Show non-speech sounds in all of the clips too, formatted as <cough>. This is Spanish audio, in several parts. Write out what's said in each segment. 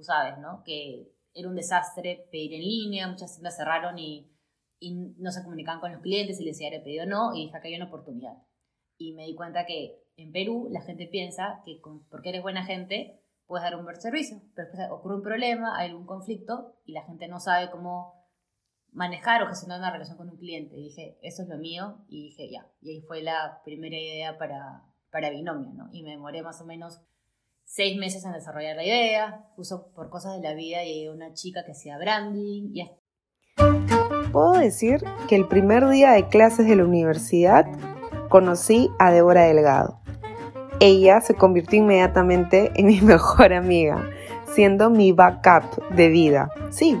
tú sabes, ¿no? Que era un desastre pedir en línea, muchas tiendas cerraron y, y no se comunicaban con los clientes y les decía el pedido no, y dije, acá hay una oportunidad. Y me di cuenta que en Perú la gente piensa que porque eres buena gente puedes dar un buen servicio, pero después ocurre un problema, hay algún conflicto y la gente no sabe cómo manejar o gestionar una relación con un cliente. Y dije, eso es lo mío, y dije, ya. Y ahí fue la primera idea para, para Binomio, ¿no? Y me demoré más o menos seis meses en desarrollar la idea, puso por cosas de la vida y una chica que hacía branding y Puedo decir que el primer día de clases de la universidad conocí a Débora Delgado. Ella se convirtió inmediatamente en mi <laughs> mejor amiga, siendo mi backup de vida. Sí,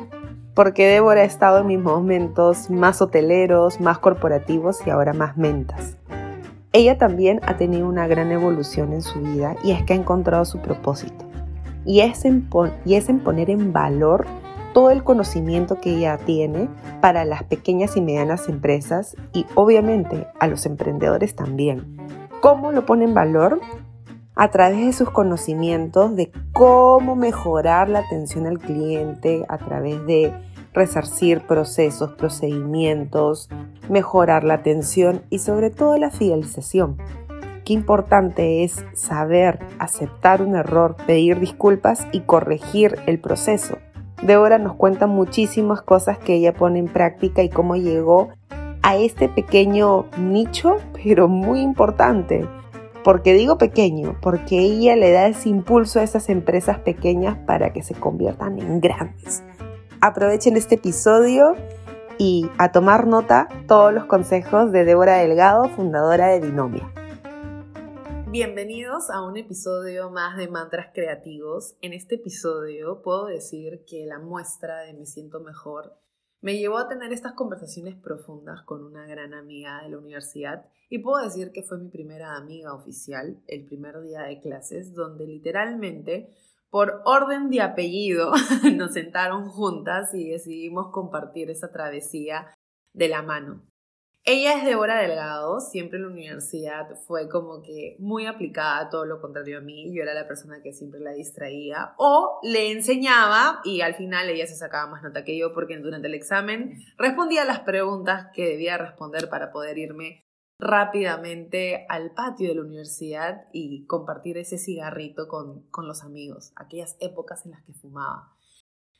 porque Débora ha estado en mis momentos más hoteleros, más corporativos y ahora más mentas. Ella también ha tenido una gran evolución en su vida y es que ha encontrado su propósito. Y es en, y es en poner en valor todo el conocimiento que ella tiene para las pequeñas y medianas empresas y obviamente a los emprendedores también. ¿Cómo lo pone en valor? A través de sus conocimientos de cómo mejorar la atención al cliente, a través de resarcir procesos, procedimientos, mejorar la atención y sobre todo la fidelización. Qué importante es saber aceptar un error, pedir disculpas y corregir el proceso. Débora nos cuenta muchísimas cosas que ella pone en práctica y cómo llegó a este pequeño nicho, pero muy importante. porque digo pequeño? Porque ella le da ese impulso a esas empresas pequeñas para que se conviertan en grandes. Aprovechen este episodio y a tomar nota todos los consejos de Débora Delgado, fundadora de Binomia. Bienvenidos a un episodio más de Mantras Creativos. En este episodio puedo decir que la muestra de Me Siento Mejor me llevó a tener estas conversaciones profundas con una gran amiga de la universidad y puedo decir que fue mi primera amiga oficial el primer día de clases donde literalmente por orden de apellido <laughs> nos sentaron juntas y decidimos compartir esa travesía de la mano. Ella es Débora Delgado, siempre en la universidad fue como que muy aplicada, todo lo contrario a mí, yo era la persona que siempre la distraía o le enseñaba y al final ella se sacaba más nota que yo porque durante el examen respondía las preguntas que debía responder para poder irme rápidamente al patio de la universidad y compartir ese cigarrito con, con los amigos, aquellas épocas en las que fumaba.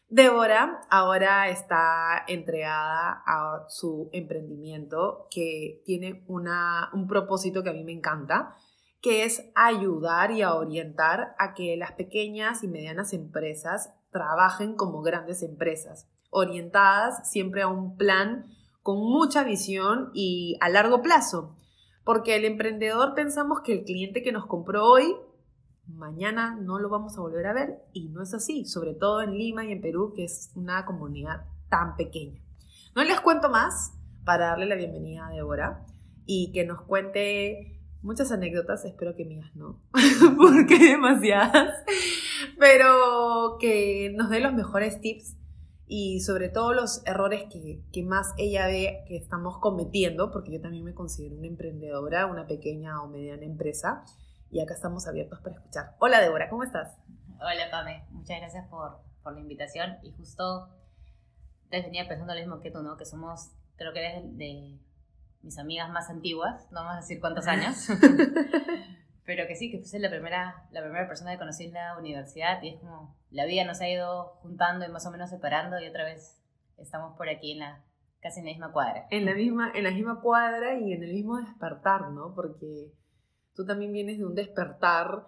Débora ahora está entregada a su emprendimiento que tiene una, un propósito que a mí me encanta, que es ayudar y a orientar a que las pequeñas y medianas empresas trabajen como grandes empresas, orientadas siempre a un plan con mucha visión y a largo plazo. Porque el emprendedor pensamos que el cliente que nos compró hoy, mañana no lo vamos a volver a ver y no es así, sobre todo en Lima y en Perú, que es una comunidad tan pequeña. No les cuento más para darle la bienvenida a Débora y que nos cuente muchas anécdotas, espero que mías no, <laughs> porque demasiadas, pero que nos dé los mejores tips y sobre todo los errores que, que, más ella ve que estamos cometiendo, porque yo también me considero una emprendedora, una pequeña o mediana empresa, y acá estamos abiertos para escuchar. Hola Débora, ¿cómo estás? Hola Pame, muchas gracias por, por la invitación y justo te venía pensando lo mismo que tú, ¿no? Que somos, creo que eres de, mis amigas más antiguas, no vamos a decir cuántos años, <laughs> <laughs> pero que sí, que fuiste la primera, la primera persona que conocí en la universidad y es como, la vida nos ha ido juntando y más o menos separando y otra vez estamos por aquí en la, casi en la misma cuadra. En la misma, en la misma cuadra y en el mismo despertar, ¿no? Porque tú también vienes de un despertar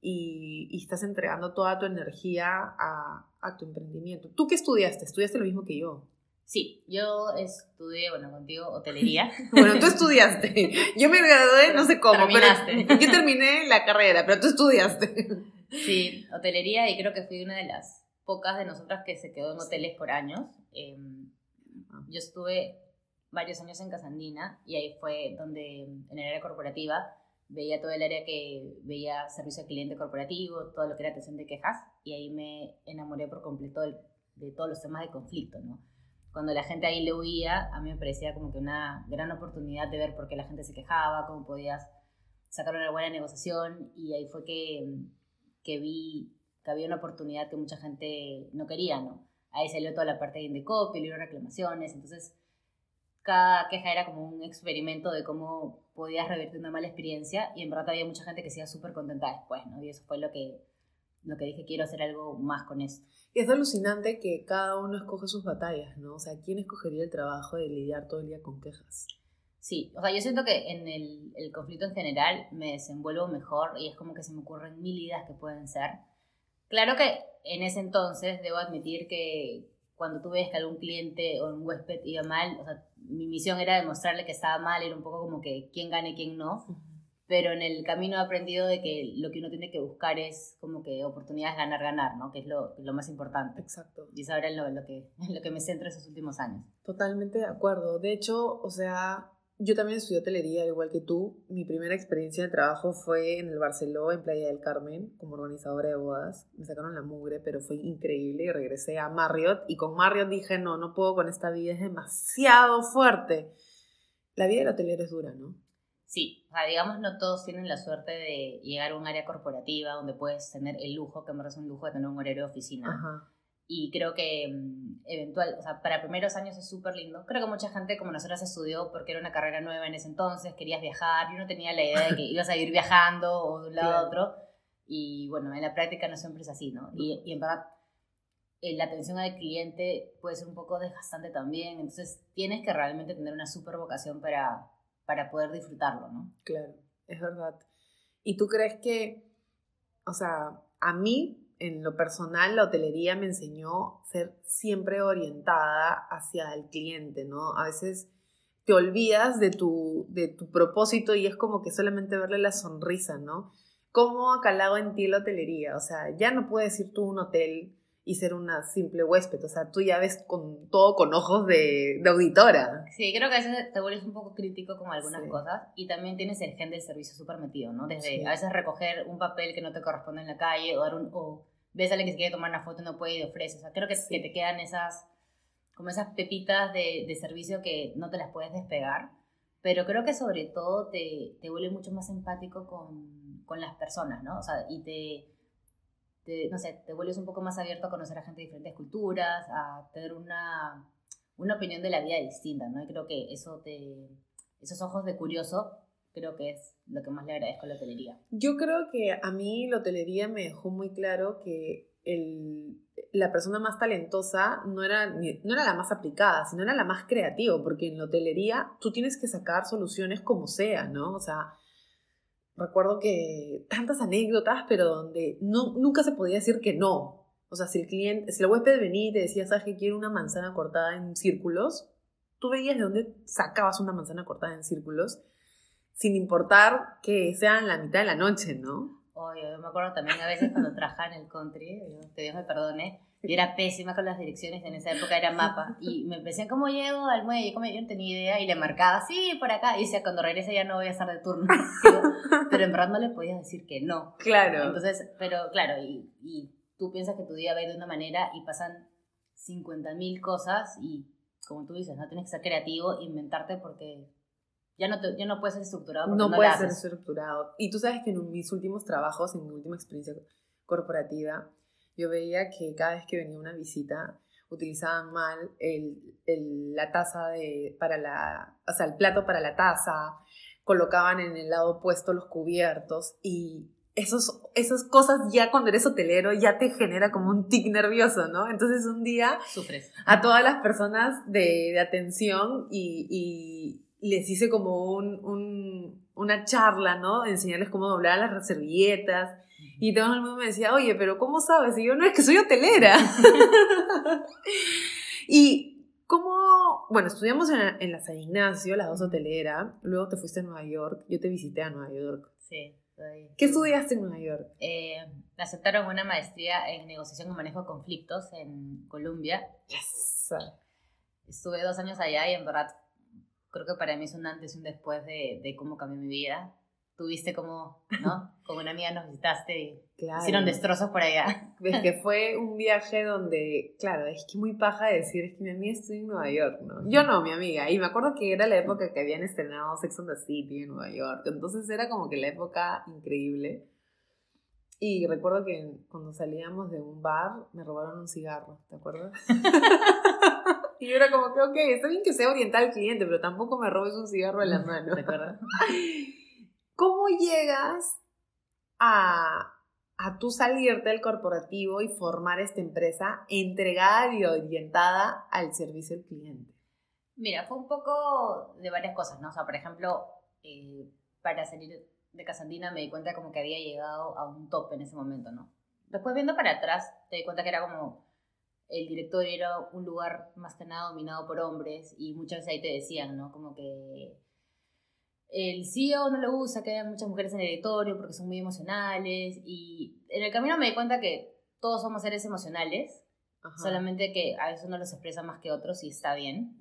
y, y estás entregando toda tu energía a, a tu emprendimiento. ¿Tú qué estudiaste? ¿Estudiaste lo mismo que yo? Sí, yo estudié, bueno, contigo, hotelería. <laughs> bueno, tú estudiaste. Yo me gradué, no sé cómo, Terminaste. pero yo terminé la carrera, pero tú estudiaste. Sí, hotelería y creo que fui una de las pocas de nosotras que se quedó en hoteles por años. Em, yo estuve varios años en Casandina y ahí fue donde en el área corporativa veía todo el área que veía servicio al cliente corporativo, todo lo que era atención de quejas y ahí me enamoré por completo de todos los temas de conflicto, ¿no? Cuando la gente ahí le huía, a mí me parecía como que una gran oportunidad de ver por qué la gente se quejaba, cómo podías sacar una buena negociación y ahí fue que, que vi que había una oportunidad que mucha gente no quería, ¿no? Ahí salió toda la parte de Indecopy, le reclamaciones, entonces cada queja era como un experimento de cómo podías revertir una mala experiencia y en verdad había mucha gente que se iba súper contenta después, ¿no? Y eso fue lo que, lo que dije, quiero hacer algo más con esto. Y es alucinante que cada uno escoge sus batallas, ¿no? O sea, ¿quién escogería el trabajo de lidiar todo el día con quejas? Sí, o sea, yo siento que en el, el conflicto en general me desenvuelvo mejor y es como que se me ocurren mil ideas que pueden ser. Claro que en ese entonces debo admitir que cuando tú ves que algún cliente o un huésped iba mal, o sea, mi misión era demostrarle que estaba mal, era un poco como que quién gane, quién no. Pero en el camino he aprendido de que lo que uno tiene que buscar es como que oportunidades ganar-ganar, ¿no? Que es lo, lo, más importante. Exacto. Y es ahora en lo, lo, que, en lo que me centro esos últimos años. Totalmente de acuerdo. De hecho, o sea, yo también estudié hotelería, al igual que tú. Mi primera experiencia de trabajo fue en el Barceló, en Playa del Carmen, como organizadora de bodas. Me sacaron la mugre, pero fue increíble y regresé a Marriott. Y con Marriott dije, no, no puedo con esta vida, es demasiado fuerte. La vida del hotelero es dura, ¿no? Sí, o sea, digamos, no todos tienen la suerte de llegar a un área corporativa donde puedes tener el lujo, que me parece un lujo de tener un horario de oficina. Ajá y creo que mm, eventual, o sea, para primeros años es súper lindo. Creo que mucha gente como nosotros estudió porque era una carrera nueva en ese entonces, querías viajar, yo no tenía la idea de que <laughs> ibas a ir viajando o de un lado a otro. Y bueno, en la práctica no siempre es así, ¿no? Y, y en verdad, eh, la atención al cliente puede ser un poco desgastante también, entonces tienes que realmente tener una súper vocación para, para poder disfrutarlo, ¿no? Claro, es verdad. ¿Y tú crees que, o sea, a mí en lo personal, la hotelería me enseñó ser siempre orientada hacia el cliente, ¿no? A veces te olvidas de tu, de tu propósito y es como que solamente verle la sonrisa, ¿no? ¿Cómo ha calado en ti la hotelería? O sea, ya no puedes ir tú a un hotel y ser una simple huésped, o sea, tú ya ves con todo con ojos de, de auditora. Sí, creo que a veces te vuelves un poco crítico con algunas cosas y también tienes el gen del servicio súper metido, ¿no? Desde a veces recoger un papel que no te corresponde en la calle o dar un... O ves a alguien que se quiere tomar una foto y no puede y ofrece. O sea, creo que, que te quedan esas, como esas pepitas de, de, servicio que no te las puedes despegar. Pero creo que sobre todo te, te vuelve mucho más empático con, con, las personas, ¿no? O sea, y te, te, no sé, te vuelves un poco más abierto a conocer a gente de diferentes culturas, a tener una, una opinión de la vida distinta, ¿no? Y creo que eso te, esos ojos de curioso creo que es lo que más le agradezco a la hotelería. Yo creo que a mí la hotelería me dejó muy claro que el, la persona más talentosa no era, no era la más aplicada, sino era la más creativa, porque en la hotelería tú tienes que sacar soluciones como sea, ¿no? O sea, recuerdo que tantas anécdotas, pero donde no, nunca se podía decir que no. O sea, si el cliente, si el huésped venía y te decía, ¿sabes que quiero una manzana cortada en círculos? Tú veías de dónde sacabas una manzana cortada en círculos sin importar que sea en la mitad de la noche, ¿no? Oye, yo me acuerdo también a veces cuando trabajaba en el country, que Dios me perdone, yo era pésima con las direcciones, en esa época era mapa, y me decían, ¿cómo llego al muelle? ¿Cómo? Yo no tenía idea, y le marcaba, sí, por acá, y decía, cuando regrese ya no voy a estar de turno, <laughs> pero en verdad no le podías decir que no. Claro. Entonces, pero claro, y, y tú piensas que tu día va a ir de una manera y pasan 50.000 cosas, y como tú dices, no tienes que ser creativo, inventarte porque ya no, ya no puede ser estructurado. No, no puede ser estructurado. Y tú sabes que en mis últimos trabajos, en mi última experiencia corporativa, yo veía que cada vez que venía una visita utilizaban mal el, el, la taza de, para la, o sea, el plato para la taza, colocaban en el lado opuesto los cubiertos y esos, esas cosas ya cuando eres hotelero ya te genera como un tic nervioso, ¿no? Entonces un día Sufres. a todas las personas de, de atención y, les hice como un, una charla, ¿no? enseñarles cómo doblar las servilletas. Y todo el mundo me decía, oye, pero ¿cómo sabes? Y yo, no, es que soy hotelera. <laughs> y cómo, bueno, estudiamos en, en la San Ignacio, las dos hoteleras, luego te fuiste a Nueva York, yo te visité a Nueva York. Sí. ¿Qué estudiaste en Nueva York? Eh, me aceptaron una maestría en negociación y manejo de conflictos en Colombia. Yes. Estuve dos años allá y en verdad creo que para mí es un antes y un después de, de cómo cambió mi vida. Tuviste como, ¿no? <laughs> Como una amiga nos visitaste y hicieron destrozos por allá. <laughs> Es que fue un viaje donde, claro, es que muy paja decir, es que mi amiga estuvo en Nueva York, ¿no? Yo no, mi amiga. Y me acuerdo que era la época que habían estrenado Sex and the City en Nueva York. Entonces era como que la época increíble. Y recuerdo que cuando salíamos de un bar me robaron un cigarro, ¿te acuerdas? <laughs> y yo era como que, ok, está bien que sea oriental al cliente, pero tampoco me robes un cigarro a la mano. ¿Te acuerdas? ¿Cómo llegas a, a tú salirte del corporativo y formar esta empresa entregada y orientada al servicio al cliente? Mira, fue un poco de varias cosas, ¿no? O sea, por ejemplo, eh, para salir de Casandina me di cuenta como que había llegado a un top en ese momento, ¿no? Después viendo para atrás, te di cuenta que era como el directorio era un lugar más que nada dominado por hombres y muchas veces ahí te decían, ¿no? Como que el CEO no le gusta que haya muchas mujeres en el directorio porque son muy emocionales y en el camino me di cuenta que todos somos seres emocionales, solamente que a veces uno los expresa más que otros y está bien.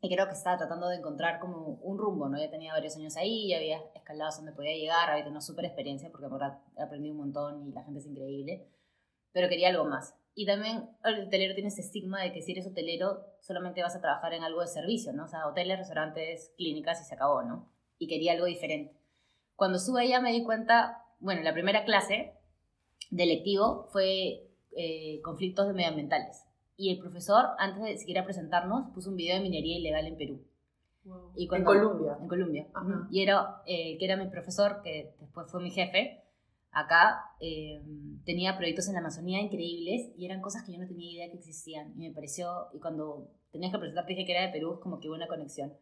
Y creo que estaba tratando de encontrar como un rumbo, ¿no? Ya tenía varios años ahí, ya había escalado donde podía llegar, había tenido una súper experiencia porque por aprendí un montón y la gente es increíble, pero quería algo más. Y también el hotelero tiene ese estigma de que si eres hotelero solamente vas a trabajar en algo de servicio, ¿no? O sea, hoteles, restaurantes, clínicas y se acabó, ¿no? Y quería algo diferente. Cuando sube allá me di cuenta, bueno, la primera clase de lectivo fue eh, conflictos medioambientales y el profesor, antes de siquiera presentarnos, puso un video de minería ilegal en Perú. Y en Colombia. En Colombia. Y era, eh, que era mi profesor, que después fue mi jefe, acá eh, tenía proyectos en la Amazonía increíbles y eran cosas que yo no tenía idea que existían. Y me pareció, y cuando tenías que presentarte dije que era de Perú, es como que hubo una conexión.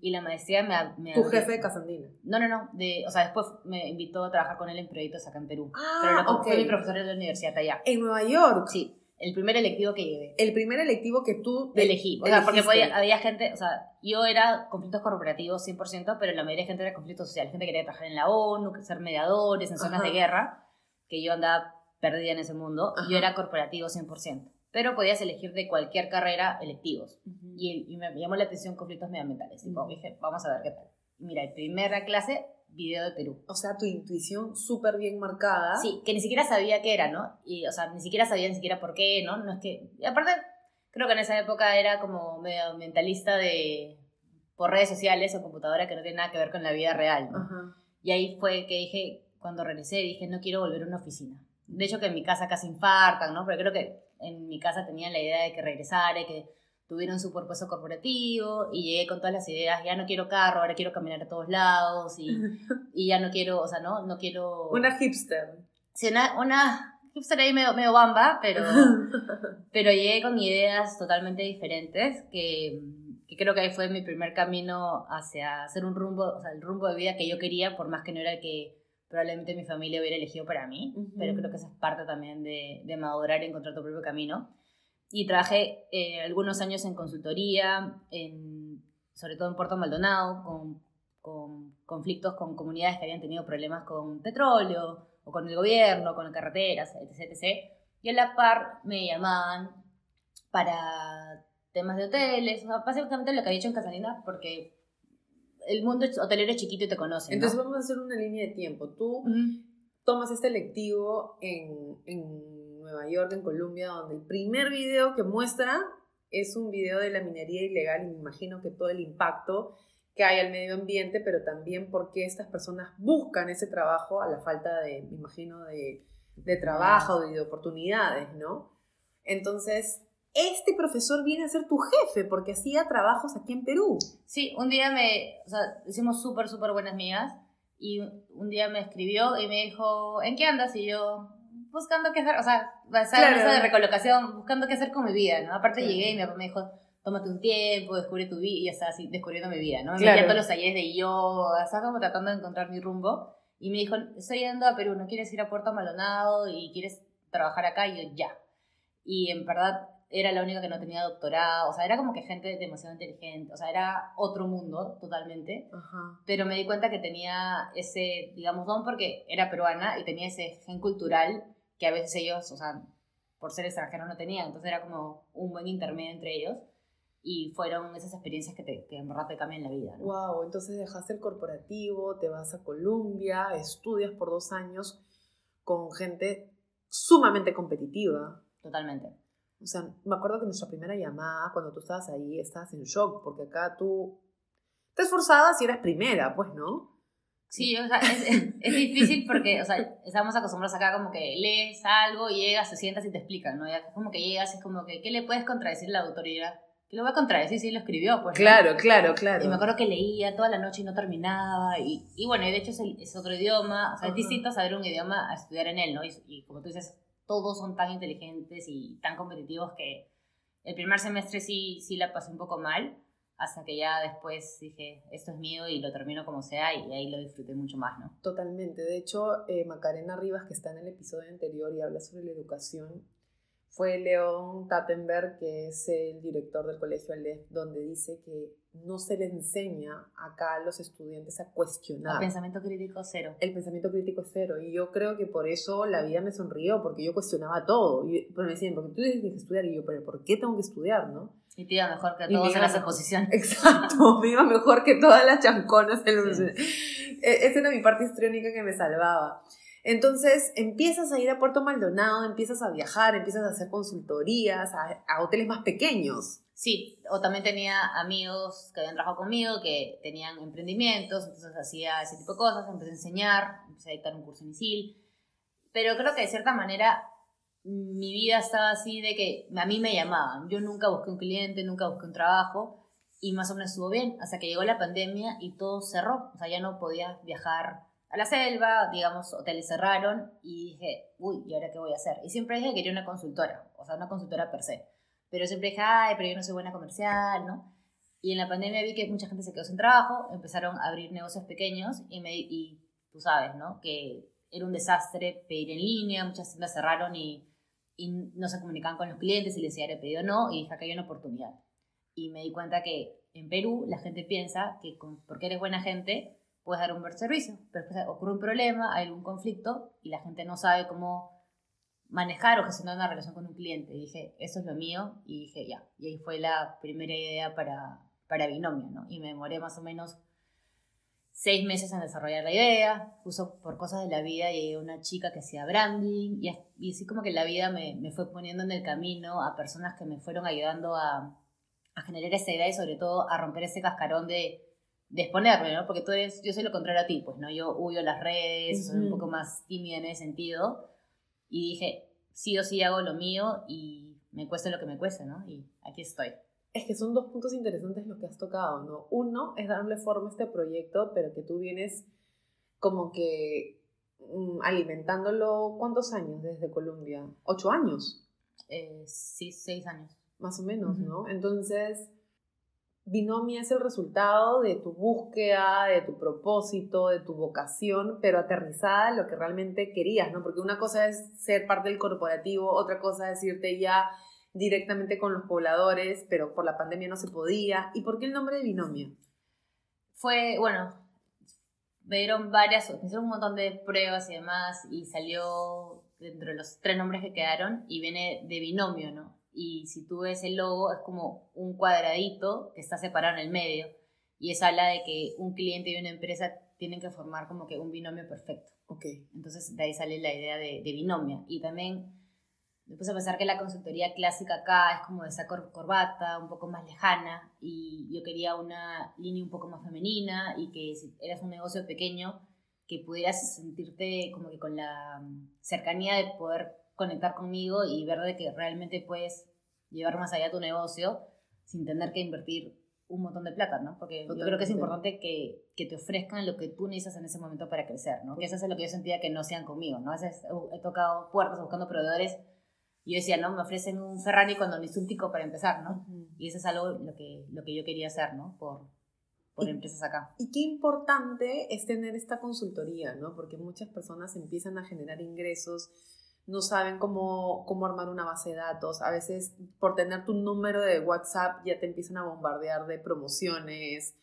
Y la maestría me... me ¿Tu jefe de Casandina? No, no, no. De, o sea, después me invitó a trabajar con él en proyectos acá en Perú. Ah, Pero lo, fue mi profesor en la universidad allá. ¿En Nueva York? Sí. El primer electivo que llevé. El primer electivo que tú elegí. O sea, porque había gente, o sea, yo era conflictos corporativos 100%, pero la mayoría de gente era conflictos sociales. Gente que quería trabajar en la ONU, ser mediadores en zonas de guerra, que yo andaba perdida en ese mundo. Yo era corporativo 100%. Pero podías elegir de cualquier carrera electivos. y, me llamó la atención conflictos medioambientales. Y dije, vamos a ver qué tal. mira, en primera clase video de Perú. O sea, tu intuición súper bien marcada. Sí, que ni siquiera sabía qué era, ¿no? Y, o sea, ni siquiera sabía ni siquiera por qué, ¿no? No es que... Y aparte, creo que en esa época era como medio mentalista de... por redes sociales o computadora que no tiene nada que ver con la vida real, ¿no? Y ahí fue que dije, cuando regresé, dije, no quiero volver a una oficina. De hecho, que en mi casa casi infartan, ¿no? Pero creo que en mi casa tenían la idea de que regresara y que tuvieron su propuesto corporativo y llegué con todas las ideas, ya no quiero carro, ahora quiero caminar a todos lados y, <laughs> y ya no quiero, o sea, no, no quiero... Una hipster. Sí, una, una hipster ahí medio, medio bamba, pero, <laughs> pero llegué con ideas totalmente diferentes que, que, creo que ahí fue mi primer camino hacia hacer un rumbo, o sea, el rumbo de vida que yo quería, por más que no era el que probablemente mi familia hubiera elegido para mí, pero creo que esa es parte también de, de madurar y encontrar tu propio camino y trabajé eh, algunos años en consultoría, en, sobre todo en Puerto Maldonado, con, con, conflictos con comunidades que habían tenido problemas con petróleo o con el gobierno, con las carreteras, etc, etc. Y a la par me llamaban para temas de hoteles, o sea, básicamente lo que había hecho en Casalina, porque el mundo hotelero es chiquito y te conoce. Entonces vamos a hacer una línea de tiempo. Tú tomas este lectivo en, en Nueva York, en Colombia, donde el primer video que muestra es un video de la minería ilegal y me imagino que todo el impacto que hay al medio ambiente, pero también porque estas personas buscan ese trabajo a la falta de, me imagino, de, de trabajo, de, de oportunidades, ¿no? Entonces, este profesor viene a ser tu jefe porque hacía trabajos aquí en Perú. Sí, un día me, o sea, hicimos súper, súper buenas amigas y un día me escribió y me dijo, ¿en qué andas? Y yo, buscando qué hacer, o sea, claro. de recolocación, buscando qué hacer con mi vida, ¿no? Aparte llegué y mi papá me dijo, tómate un tiempo, descubre tu vida, y está así, descubriendo mi vida, ¿no? Claro. Todos los talleres de yo, estaba como tratando de encontrar mi rumbo, y me dijo, estoy yendo a Perú, ¿no quieres ir a Puerto Maldonado y quieres trabajar acá? Y yo, ya. Y en verdad era la única que no tenía doctorado, o sea, era como que gente demasiado inteligente, o sea, era otro mundo totalmente, Ajá. pero me di cuenta que tenía ese, digamos, don porque era peruana y tenía ese gen cultural que a veces ellos, o sea, por ser extranjeros no tenían. Entonces era como un buen intermedio entre ellos y fueron esas experiencias que, te, que en verdad te cambian la vida. ¿no? Wow, entonces dejaste el corporativo, te vas a Colombia, estudias por dos años con gente sumamente competitiva. Totalmente. O sea, me acuerdo que nuestra primera llamada, cuando tú estabas ahí, estabas en shock, porque acá tú te esforzabas y eras primera, pues, ¿no? Sí, o sea, es, es, difícil porque, o sea, estamos acostumbrados acá como que lees algo, llegas, te sientas y te explican, ¿no? Ya como que llegas y es como que, ¿qué le puedes contradecir a la autoridad? ¿Qué lo voy a contradecir si lo escribió? Pues, claro, claro, claro. Y me acuerdo que leía toda la noche y no terminaba. Y, y bueno, de hecho es, es, otro idioma, o sea, es distinto saber un idioma a estudiar en él, ¿no? Y, y como tú dices, todos son tan inteligentes y tan competitivos que el primer semestre sí, sí la pasé un poco mal hasta que ya después dije, esto es mío y lo termino como sea y ahí lo disfruté mucho más, ¿no? Totalmente. De hecho, eh, Macarena Rivas, que está en el episodio anterior y habla sobre la educación, fue León Tattenberg, que es el director del colegio Aleph, donde dice que no se le enseña acá a los estudiantes a cuestionar. El pensamiento crítico cero. El pensamiento crítico es cero. Y yo creo que por eso la vida me sonrió, porque yo cuestionaba todo. Y, pero me decían, porque tú tienes que estudiar. Y yo, pero ¿por qué tengo que estudiar, no? Y te iba mejor que todos en las exposiciones. <laughs> Exacto, me iba mejor que todas las chanconas. En <laughs> e, Esa era mi parte histriónica que me salvaba. Entonces empiezas a ir a Puerto Maldonado, empiezas a viajar, empiezas a hacer consultorías a, hoteles más pequeños. Sí, o también tenía amigos que habían trabajado conmigo que tenían emprendimientos, entonces hacía ese tipo de cosas, empecé a enseñar, empecé a dictar un curso en ISIL. Pero creo que de cierta manera mi vida estaba así de que a mí me llamaban. Yo nunca busqué un cliente, nunca busqué un trabajo y más o menos estuvo bien hasta que llegó la pandemia y todo cerró. O sea, ya no podía viajar a la selva, digamos, hoteles cerraron y dije, uy, ¿y ahora qué voy a hacer? Y siempre dije que quería una consultora, o sea, una consultora per se. Pero siempre dije, ay, pero yo no soy buena comercial, ¿no? Y en la pandemia vi que mucha gente se quedó sin trabajo, empezaron a abrir negocios pequeños y, me, y tú sabes, ¿no? Que era un desastre pedir en línea, muchas tiendas cerraron y, y no se comunicaban con los clientes y les decía, el pedido no, y dije, acá hay una oportunidad. Y me di cuenta que en Perú la gente piensa que porque eres buena gente, puedes dar un buen servicio, pero después ocurre un problema, hay algún conflicto y la gente no sabe cómo manejar o gestionar una relación con un cliente. Y dije, eso es lo mío y dije, ya. Y ahí fue la primera idea para, para Binomio, ¿no? Y me demoré más o menos seis meses en desarrollar la idea, puso por cosas de la vida y una chica que hacía branding y, y así como que la vida me, me, fue poniendo en el camino a personas que me fueron ayudando a, a generar esa idea y sobre todo a romper ese cascarón de de exponerme, ¿no? Porque tú eres, yo soy lo contrario a ti, pues, ¿no? Yo huyo las redes, soy un poco más tímida en ese sentido. Y dije, sí o sí hago lo mío y me cuesta lo que me cuesta, ¿no? Y aquí estoy. Es que son dos puntos interesantes los que has tocado, ¿no? Uno es darle forma a este proyecto, pero que tú vienes como que mm, alimentándolo, ¿cuántos años desde Colombia? ¿Ocho años? Eh, sí, seis años. Más o menos, ¿no? Entonces, Binomia es el resultado de tu búsqueda, de tu propósito, de tu vocación, pero aterrizada en lo que realmente querías, ¿no? Porque una cosa es ser parte del corporativo, otra cosa es irte ya directamente con los pobladores, pero por la pandemia no se podía. ¿Y por qué el nombre de Binomia? Fue, bueno, me dieron varias, me hicieron un montón de pruebas y demás, y salió dentro de los tres nombres que quedaron, y viene de binomio, ¿no? Y si tú ves el logo es como un cuadradito que está separado en el medio y eso habla de que un cliente y una empresa tienen que formar como que un binomio perfecto. Ok. Entonces de ahí sale la idea de, de binomio y también me puse a pensar que la consultoría clásica acá es como de esa corbata, un poco más lejana y yo quería una línea un poco más femenina y que si eras un negocio pequeño que pudieras sentirte como que con la cercanía de poder conectar conmigo y ver de que realmente puedes llevar más allá tu negocio sin tener que invertir un montón de plata, ¿no? Porque yo creo que es importante que, que, te ofrezcan lo que tú necesitas en ese momento para crecer, ¿no? Que eso es lo que yo sentía que no sean conmigo, ¿no? A veces he tocado puertas buscando proveedores y yo decía, no, me ofrecen un Ferrari cuando necesito un tico para empezar, ¿no? Y eso es algo lo que, lo que yo quería hacer, ¿no? Por, por empresas acá. Y qué importante es tener esta consultoría, ¿no? Porque muchas personas empiezan a generar ingresos no saben cómo, cómo armar una base de datos. A veces por tener tu número de WhatsApp ya te empiezan a bombardear de promociones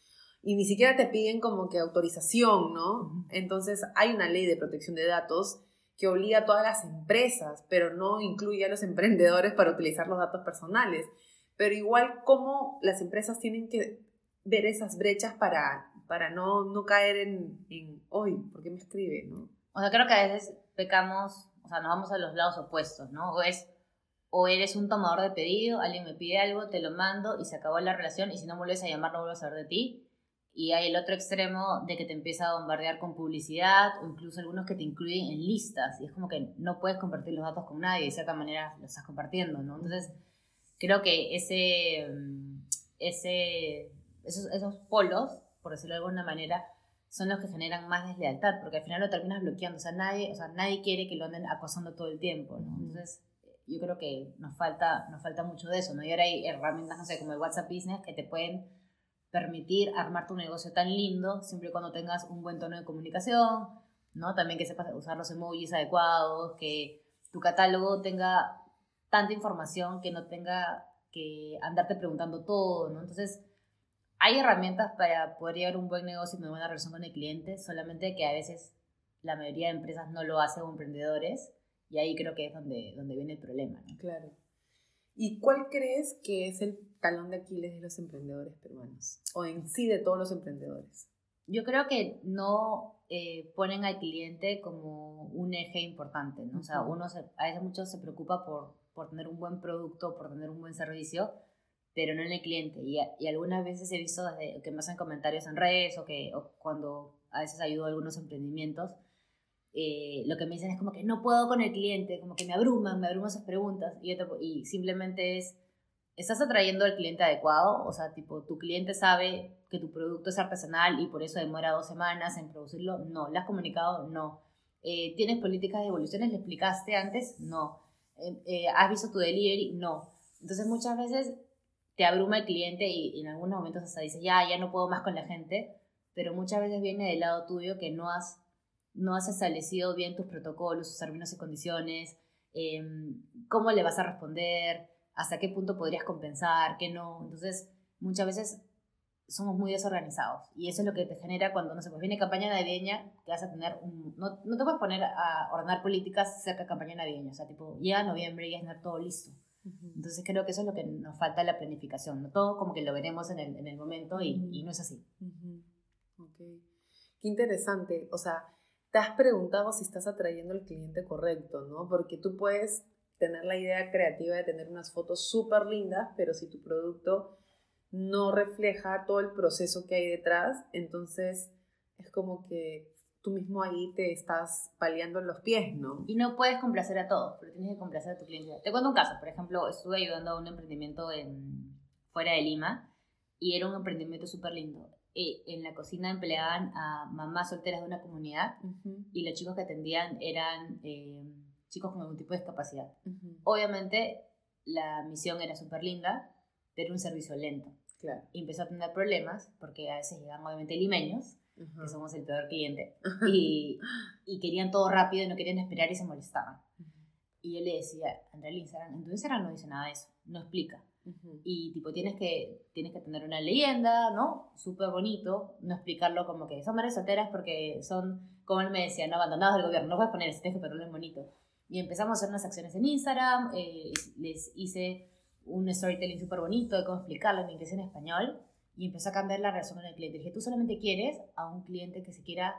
y ni siquiera te piden como que autorización, ¿no? Entonces hay una ley de protección de datos que obliga a todas las empresas, pero no incluye a los <laughs> emprendedores para utilizar los datos personales. Pero igual como las empresas tienen que ver esas brechas para, para no, no caer en, en, hoy, ¿por qué me escribe? ¿no? O sea, creo que a veces pecamos sea, nos vamos a los lados opuestos, ¿no? O es, o eres un tomador de pedido, alguien me pide algo, te lo mando y se acabó la relación y si no vuelves a llamar no vuelvo a saber de ti. Y hay el otro extremo de que te empieza a bombardear con publicidad o incluso algunos que te incluyen en listas. Y es como que no puedes compartir los datos con nadie, de cierta manera los estás compartiendo, ¿no? Entonces, creo que ese, mm, ese, esos, esos polos, por decirlo de alguna manera, son los que generan más deslealtad, porque al final lo terminas bloqueando. O sea, nadie, o sea, nadie quiere que lo anden acosando todo el tiempo. Entonces, yo creo que nos falta, nos falta mucho de eso, ¿no? Y ahora hay herramientas, no sé, como el WhatsApp Business que te pueden permitir armar tu negocio tan lindo siempre y cuando tengas un buen tono de comunicación, ¿no? También que sepas usar los emojis adecuados, que tu catálogo tenga tanta información que no tenga que andarte preguntando todo, ¿no? Entonces, hay herramientas para poder llevar un buen negocio y una buena relación con el cliente, solamente que a veces la mayoría de empresas no lo hacen o emprendedores, y ahí creo que es donde, donde viene el problema, ¿no? Claro. ¿Y cuál crees que es el talón de Aquiles de los emprendedores peruanos? O en sí de todos los emprendedores. Yo creo que no eh, ponen al cliente como un eje importante, ¿no? O sea, uno a veces mucho se preocupa por, por tener un buen producto, por tener un buen servicio, pero no en el cliente. Y, y algunas veces he visto desde, que me hacen comentarios en redes o que o cuando a veces ayudo a algunos emprendimientos, eh, lo que me dicen es como que no puedo con el cliente, como que me abruman, me abruman esas preguntas y, y simplemente es, ¿estás atrayendo al cliente adecuado? O sea, tipo, ¿tu cliente sabe que tu producto es artesanal y por eso demora dos semanas en producirlo? No. ¿Le has comunicado? No. Eh, ¿Tienes políticas de evoluciones? ¿Le explicaste antes? No. Eh, ¿Has visto tu delivery? No. Entonces muchas veces te abruma el cliente y, y en algunos momentos hasta dices, ya, ya no puedo más con la gente, pero muchas veces viene del lado tuyo que no has no has establecido bien tus protocolos, tus términos y condiciones, em, cómo le vas a responder, hasta qué punto podrías compensar, qué no. Entonces, muchas veces somos muy desorganizados y eso es lo que te genera cuando, no sé, pues viene campaña navideña, que vas a tener un, no, no, te puedes poner a ordenar políticas cerca de campaña navideña, o sea, tipo, llega noviembre y ya está todo listo. Entonces creo que eso es lo que nos falta la planificación, ¿no? todo como que lo veremos en el, en el momento y, y, no es así. Ok, qué interesante, o sea, te has preguntado si estás atrayendo al cliente correcto, ¿no? Porque tú puedes tener la idea creativa de tener unas fotos súper lindas, pero si tu producto no refleja todo el proceso que hay detrás, entonces es como que tú mismo ahí te estás paliando en los pies, ¿no? Y no puedes complacer a todos, pero tienes que complacer a tu cliente. Te cuento un caso, por ejemplo, estuve ayudando a un emprendimiento en, fuera de Lima y era un emprendimiento súper lindo eh, en la cocina empleaban a mamás solteras de una comunidad y los chicos que atendían eran eh, chicos con algún tipo de discapacidad. Obviamente la misión era súper linda, pero un servicio lento. Claro. Y empezó a tener problemas porque a veces llegaban obviamente limeños, que somos el peor cliente, y, y, querían todo rápido y no querían esperar y se molestaban. Y yo le decía, Andrea Instagram, en tu Instagram no dice nada de eso, no explica. Y tipo, tienes que, tienes que tener una leyenda, ¿no? Súper bonito, no explicarlo como que son madres solteras porque son, como él me decía, no abandonados del gobierno, no puedes poner ese texto, pero no es bonito. Y empezamos a hacer unas acciones en Instagram, eh, les hice un storytelling súper bonito de cómo explicarlo en inglés en español, y empezó a cambiar la relación con el cliente. Dije, tú solamente quieres a un cliente que se quiera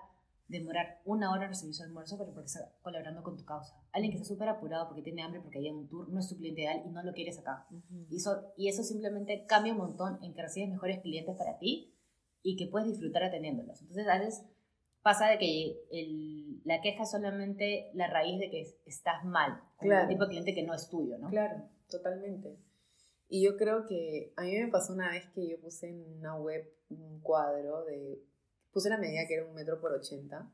demorar una hora en recibir su almuerzo, pero porque está colaborando con tu causa. Alguien que está súper apurado porque tiene hambre, porque hay un tour, no es tu cliente ideal y no lo quieres acá. y, eso, y eso simplemente cambia un montón en que recibes mejores clientes para ti y que puedes disfrutar atendiéndolos. Entonces, a veces pasa de que el, la queja es solamente la raíz de que estás mal, claro. un tipo de cliente que no es tuyo, ¿no? Claro, totalmente. Y yo creo que a mí me pasó una vez que yo puse en una web un cuadro de puse la medida que era un metro por ochenta.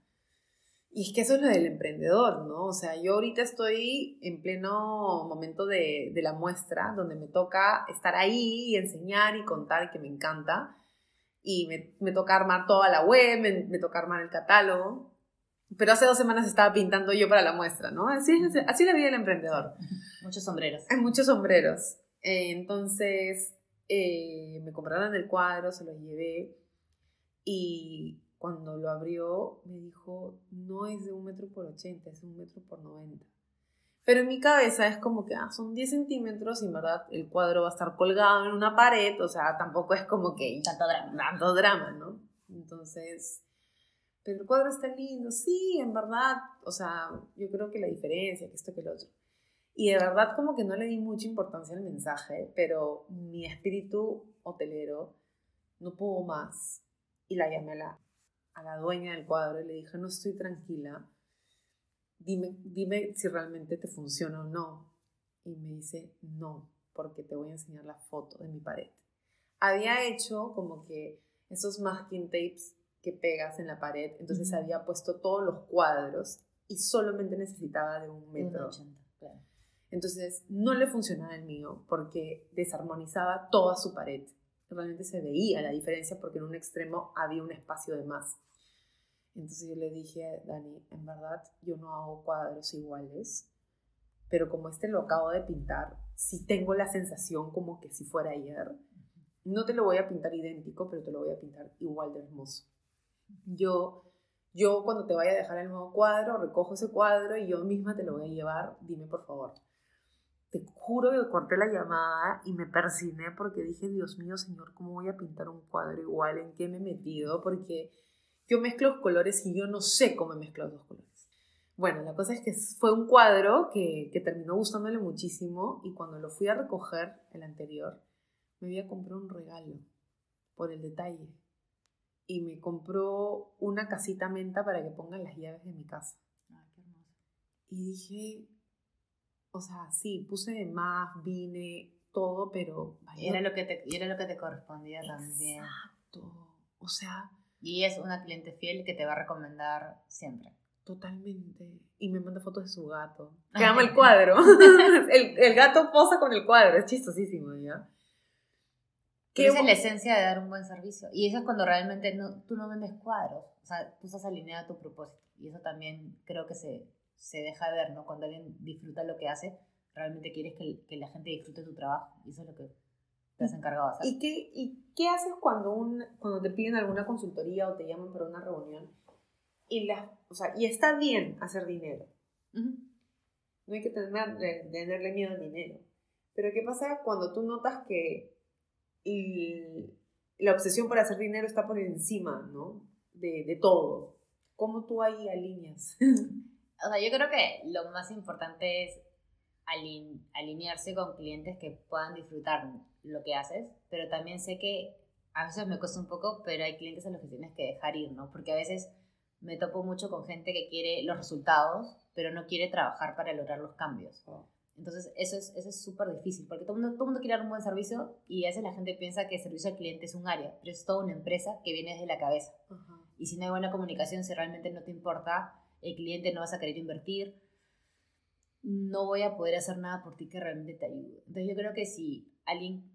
Y es que eso es lo del emprendedor, ¿no? O sea, yo ahorita estoy en pleno momento de, de la muestra, donde me toca estar ahí y enseñar y contar, que me encanta. Y me, me toca armar toda la web, me, me, toca armar el catálogo. Pero hace dos semanas estaba pintando yo para la muestra, ¿no? Así es, así la vida del emprendedor. Muchos sombreros. Hay muchos sombreros. Eh, entonces, eh, me compraron el cuadro, se lo llevé y cuando lo abrió me dijo, no es de un metro por ochenta, es de un metro por noventa. Pero en mi cabeza es como que ah, son 10 centímetros y en verdad el cuadro va a estar colgado en una pared, o sea, tampoco es como que tanto drama, drama ¿no? Entonces, pero el cuadro está lindo, sí, en verdad, o sea, yo creo que la diferencia, que esto que el otro. Y de verdad como que no le di mucha importancia al mensaje, pero mi espíritu hotelero no pudo más y la llamé a la, a la dueña del cuadro y le dije, no estoy tranquila, dime, dime si realmente te funciona o no. Y me dice, no, porque te voy a enseñar la foto de mi pared. Había hecho como que esos masking tapes que pegas en la pared, entonces había puesto todos los cuadros y solamente necesitaba de un metro. Entonces no le funcionaba el mío porque desarmonizaba toda su pared. Realmente se veía la diferencia porque en un extremo había un espacio de más. Entonces yo le dije, Dani, en verdad yo no hago cuadros iguales, pero como este lo acabo de pintar, sí tengo la sensación como que si fuera ayer. No te lo voy a pintar idéntico, pero te lo voy a pintar igual de hermoso. Yo, yo cuando te vaya a dejar el nuevo cuadro, recojo ese cuadro y yo misma te lo voy a llevar. Dime por favor. Te juro que corté la llamada y me persiné porque dije, Dios mío, Señor, ¿cómo voy a pintar un cuadro igual? ¿En qué me he metido? Porque yo mezclo los colores y yo no sé cómo mezclo los dos colores. Bueno, la cosa es que fue un cuadro que, que terminó gustándole muchísimo y cuando lo fui a recoger, el anterior, me voy a comprar un regalo por el detalle. Y me compró una casita menta para que pongan las llaves de mi casa. Ah, qué hermoso. Y dije, o sea, sí, puse más, vine, todo, pero... era, lo que te, era lo que te correspondía también. Exacto. O sea... Y es una cliente fiel que te va a recomendar siempre. Totalmente. Y me manda fotos de su gato. <laughs> Que ama el cuadro. <laughs> el, el, gato posa con el cuadro. Es chistosísimo, ¿ya? esa es la esencia de dar un buen servicio. Y eso es cuando realmente no, tú no vendes cuadros. O sea, tú estás alineado a tu propósito. Y eso también creo que se, se deja ver, ¿no? Cuando alguien disfruta lo que hace, realmente quieres que, que la gente disfrute tu trabajo. Y eso es lo que te has encargado de hacer. ¿Y qué, y qué haces cuando, un, cuando te piden alguna consultoría o te llaman para una reunión? Y, la, o sea, y está bien hacer dinero. No hay que tener, tenerle miedo al dinero. Pero ¿qué pasa cuando tú notas que la obsesión por hacer dinero está por encima, ¿no? De, de todo. ¿Cómo tú ahí alineas? <laughs> o sea, yo creo que lo más importante es alinearse con clientes que puedan disfrutar lo que haces, pero también sé que a veces me cuesta un poco, pero hay clientes a los que tienes que dejar ir, ¿no? Porque a veces me topo mucho con gente que quiere los resultados, pero no quiere trabajar para lograr los cambios. Oh. Entonces, eso es eso es súper difícil, porque todo el, mundo, todo mundo quiere dar un buen servicio y a veces la gente piensa que el servicio al cliente es un área, pero es toda una empresa que viene desde la cabeza. Y si no hay buena comunicación, si realmente no te importa, el cliente no vas a querer invertir, no voy a poder hacer nada por ti que realmente te ayude. Entonces, yo creo que si alguien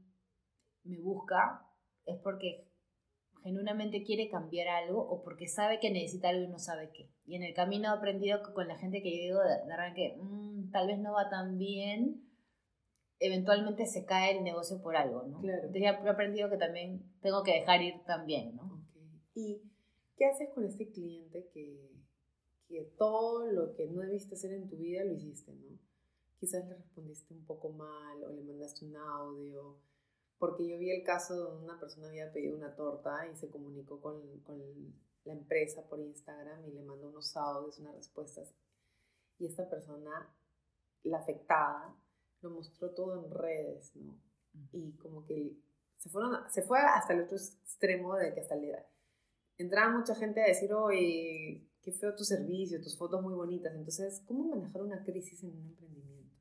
me busca, es porque genuinamente quiere cambiar algo o porque sabe que necesita algo y no sabe qué. Y en el camino he aprendido que con la gente que yo digo de, arranque, mm, tal vez no va tan bien, eventualmente se cae el negocio por algo, ¿no? Claro. Entonces he aprendido que también tengo que dejar ir también, ¿no? ¿Y qué haces con este cliente que, que todo lo que no debiste hacer en tu vida lo hiciste, ¿no? Quizás le respondiste un poco mal o le mandaste un audio porque yo vi el caso de una persona había pedido una torta y se comunicó con, con la empresa por Instagram y le mandó unos audios, unas respuestas. Y esta persona, la afectada, lo mostró todo en redes, ¿no? Y como que se, fueron, se fue hasta el otro extremo de que hasta le entraba mucha gente a decir, oye, qué feo tu servicio, tus fotos muy bonitas. Entonces, ¿cómo manejar una crisis en un emprendimiento?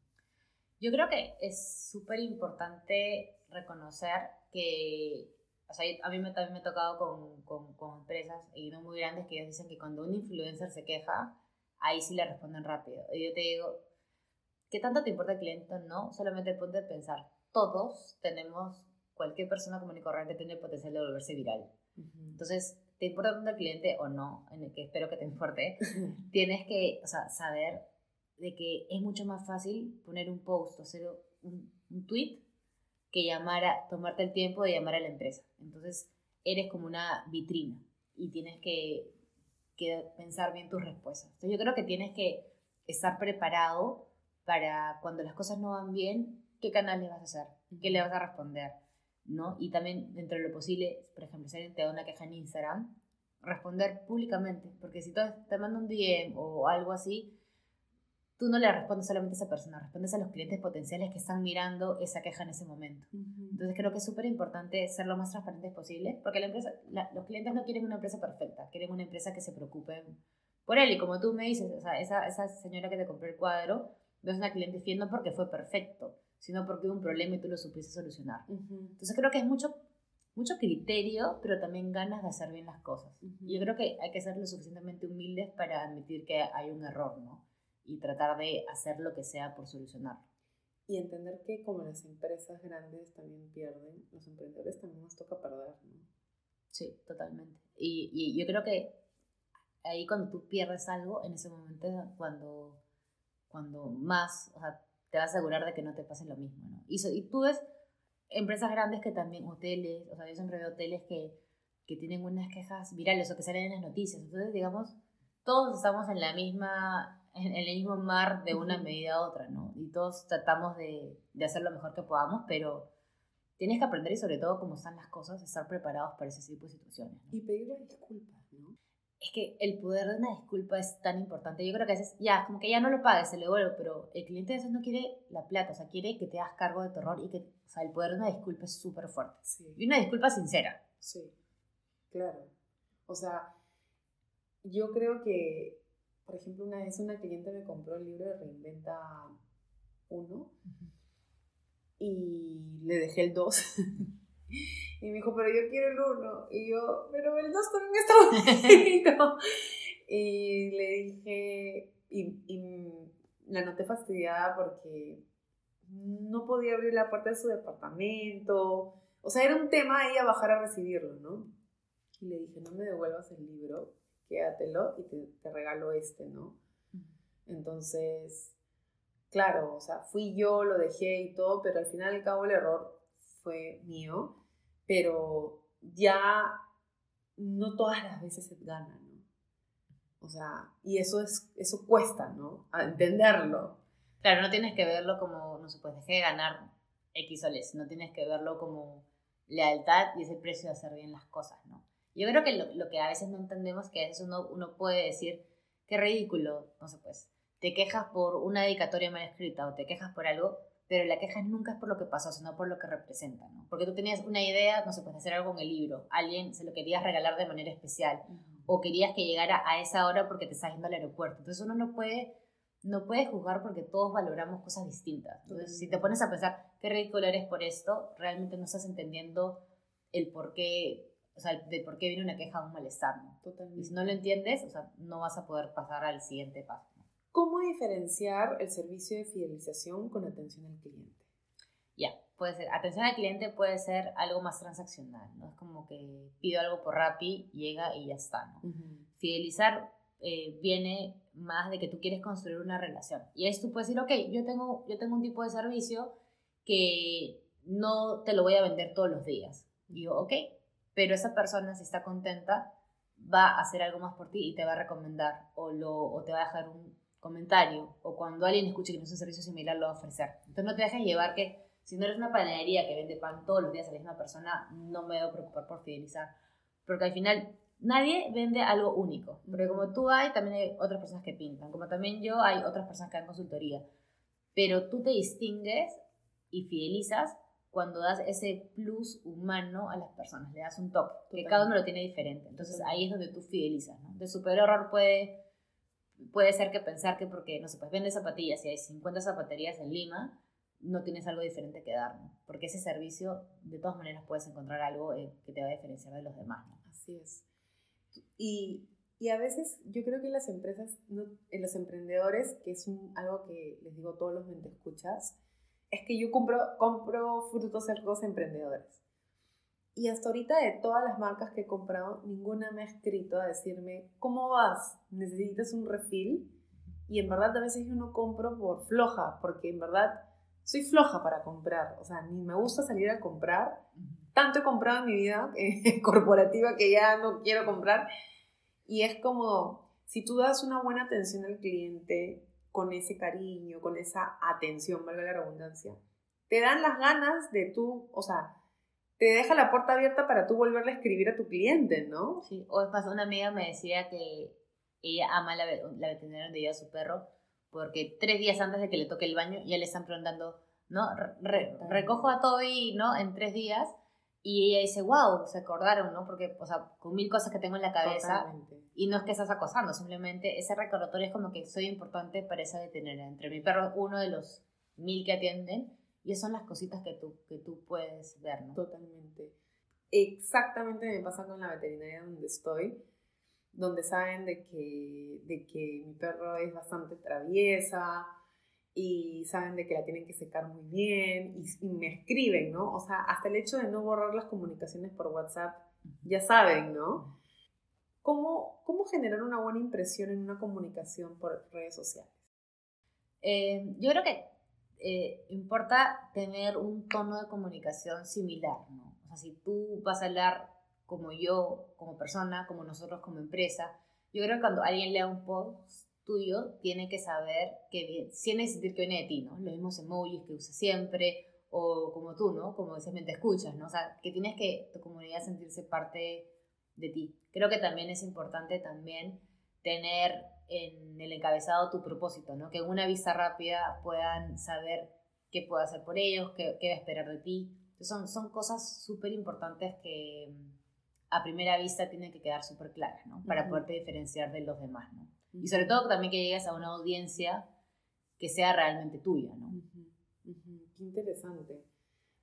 Yo creo que es súper importante reconocer que, o sea, a mí me, también me ha tocado con, con, con empresas y no muy grandes que ellos dicen que cuando un influencer se queja, ahí sí le responden rápido. Y yo te digo, ¿qué tanto te importa el cliente? No, solamente ponte a pensar, todos tenemos, cualquier persona común y corriente tiene el potencial de volverse viral. Entonces, te importa tanto el cliente o no, en el que espero que te importe, <laughs> tienes que o sea, saber de que es mucho más fácil poner un post o hacer un, un tweet que llamar a, tomarte el tiempo de llamar a la empresa. Entonces, eres como una vitrina y tienes que, que pensar bien tus respuestas. Entonces, yo creo que tienes que estar preparado para cuando las cosas no van bien, qué canales vas a hacer, qué le vas a responder, ¿no? Y también, dentro de lo posible, por ejemplo, si alguien te da una queja en Instagram, responder públicamente, porque si te manda un DM o algo así, tú no le respondes solamente a esa persona, respondes a los clientes potenciales que están mirando esa queja en ese momento. Entonces creo que es súper importante ser lo más transparentes posible, porque la empresa, los clientes no quieren una empresa perfecta, quieren una empresa que se preocupe por él. Y como tú me dices, o sea, esa, esa señora que te compró el cuadro no es una cliente fiel no porque fue perfecto, sino porque hubo un problema y tú lo supiste solucionar. Entonces creo que es mucho, mucho criterio, pero también ganas de hacer bien las cosas. Y yo creo que hay que ser lo suficientemente humildes para admitir que hay un error, ¿no? y tratar de hacer lo que sea por solucionarlo. Y entender que como las empresas grandes también pierden, los emprendedores también nos toca perder, ¿no? Sí, totalmente. Y, y yo creo que ahí cuando tú pierdes algo, en ese momento es cuando, cuando más, o sea, te vas a asegurar de que no te pase lo mismo, ¿no? Y, y tú ves empresas grandes que también, hoteles, o sea, yo siempre veo hoteles que, que tienen unas quejas virales o que salen en las noticias. Entonces, digamos, todos estamos en la misma en, el mismo mar de una medida a otra, ¿no? Y todos tratamos de, de, hacer lo mejor que podamos, pero tienes que aprender y sobre todo cómo están las cosas, estar preparados para ese tipo de situaciones. Y pedir disculpas, ¿no? Es que el poder de una disculpa es tan importante. Yo creo que a veces, ya, como que ya no lo pagues, se le devuelve, pero el cliente a veces no quiere la plata, o sea, quiere que te hagas cargo de terror y que, o sea, el poder de una disculpa es súper fuerte. Sí. Y una disculpa sincera. Sí, claro. O sea, yo creo que por ejemplo, una vez una cliente me compró el libro de Reinventa 1 y le dejé el 2. <laughs> y me dijo, pero yo quiero el 1. Y yo, pero el 2 también está bonito. <laughs> y le dije, y, y la noté fastidiada porque no podía abrir la puerta de su departamento. O sea, era un tema ahí a bajar a recibirlo, ¿no? Y le dije, no me devuelvas el libro quédatelo y te, regalo este, ¿no? Entonces, claro, o sea, fui yo, lo dejé y todo, pero al final al cabo el error fue mío, pero ya no todas las veces se gana, ¿no? O sea, y eso es, eso cuesta, ¿no? A entenderlo. Claro, no tienes que verlo como, no se puede dejé de ganar X soles, no tienes que verlo como lealtad y es el precio de hacer bien las cosas, ¿no? Yo creo que lo, que a veces no entendemos, que a veces uno, uno puede decir, qué ridículo, no sé, pues, te quejas por una dedicatoria mal escrita o te quejas por algo, pero la queja nunca es por lo que pasó, sino por lo que representa, ¿no? Porque tú tenías una idea, no sé, pues, hacer algo en el libro, alguien se lo querías regalar de manera especial, o querías que llegara a esa hora porque te estás yendo al aeropuerto. Entonces uno no puede, no puede juzgar porque todos valoramos cosas distintas. Entonces, si te pones a pensar, qué ridículo eres por esto, realmente no estás entendiendo el por qué o sea, de por qué viene una queja o un malestar, ¿no? Totalmente. Y si no lo entiendes, o sea, no vas a poder pasar al siguiente paso. ¿Cómo diferenciar el servicio de fidelización con atención al cliente? Ya, puede ser, atención al cliente puede ser algo más transaccional, ¿no? Es como que pido algo por Rappi, llega y ya está, ¿no? Fidelizar eh, viene más de que tú quieres construir una relación. Y ahí tú puedes decir, ok, yo tengo, yo tengo un tipo de servicio que no te lo voy a vender todos los días. Digo, ok, pero esa persona si está contenta va a hacer algo más por ti y te va a recomendar o, lo, o te va a dejar un comentario o cuando alguien escuche que no es un servicio similar lo va a ofrecer. Entonces no te dejes llevar que si no eres una panadería que vende pan todos los días a la misma persona, no me debo preocupar por fidelizar. Porque al final nadie vende algo único. Porque como tú hay, también hay otras personas que pintan. Como también yo, hay otras personas que dan consultoría. Pero tú te distingues y fidelizas cuando das ese plus humano a las personas, le das un toque, que cada uno lo tiene diferente. Entonces ahí es donde tú fidelizas, ¿no? De super error puede, puede ser que pensar que porque, no sé, pues vende zapatillas y hay 50 zapaterías en Lima, no tienes algo diferente que dar, ¿no? Porque ese servicio, de todas maneras, puedes encontrar algo eh, que te va a diferenciar de los demás, ¿no? Así es. Y, y a veces yo creo que las empresas, en los emprendedores, que es algo que les digo todos los que escuchas, es que yo compro, compro frutos secos emprendedores. Y hasta ahorita de todas las marcas que he comprado, ninguna me ha escrito a decirme, ¿cómo vas? ¿Necesitas un refil? Y en verdad a veces yo no compro por floja, porque en verdad soy floja para comprar. O sea, ni me gusta salir a comprar. Tanto he comprado en mi vida eh, <laughs> corporativa que ya no quiero comprar. Y es como, si tú das una buena atención al cliente, con ese cariño, con esa atención, valga la redundancia, te dan las ganas de tú, o sea, te deja la puerta abierta para tú volverle a escribir a tu cliente, ¿no? Sí, o es más, una amiga me decía que ella ama la, la veterinaria donde lleva su perro porque tres días antes de que le toque el baño ya le están preguntando, ¿no? recojo a Toby, ¿no? En tres días. Y ella dice, wow, se acordaron, ¿no? Porque, o sea, con mil cosas que tengo en la cabeza. Y no es que estás acosando, simplemente ese recordatorio es como que soy importante para esa veterinaria. Entre mi perro, uno de los mil que atienden, y esas son las cositas que tú, que tú puedes ver, ¿no? Totalmente. Exactamente me pasa con la veterinaria donde estoy, donde saben de que, de que mi perro es bastante traviesa, y saben de que la tienen que secar muy bien y, me escriben, ¿no? O sea, hasta el hecho de no borrar las comunicaciones por WhatsApp, ya saben, ¿no? ¿Cómo, cómo generar una buena impresión en una comunicación por redes sociales? Eh, yo creo que eh, importa tener un tono de comunicación similar, ¿no? O sea, si tú vas a hablar como yo, como persona, como nosotros como empresa, yo creo que cuando alguien lea un post, tuyo tiene que saber que tiene que sentir que viene de ti, ¿no? Los mismos emojis que usas siempre, o como tú, ¿no? Como dices, te escuchas, ¿no? O sea, que tienes que tu comunidad sentirse parte de ti. Creo que también es importante también tener en el encabezado tu propósito, ¿no? Que en una vista rápida puedan saber qué puedo hacer por ellos, qué, qué va a esperar de ti. son, son cosas súper importantes que a primera vista tienen que quedar súper claras, ¿no? Para poderte diferenciar de los demás, ¿no? Y sobre todo también que llegues a una audiencia que sea realmente tuya, ¿no? Qué interesante.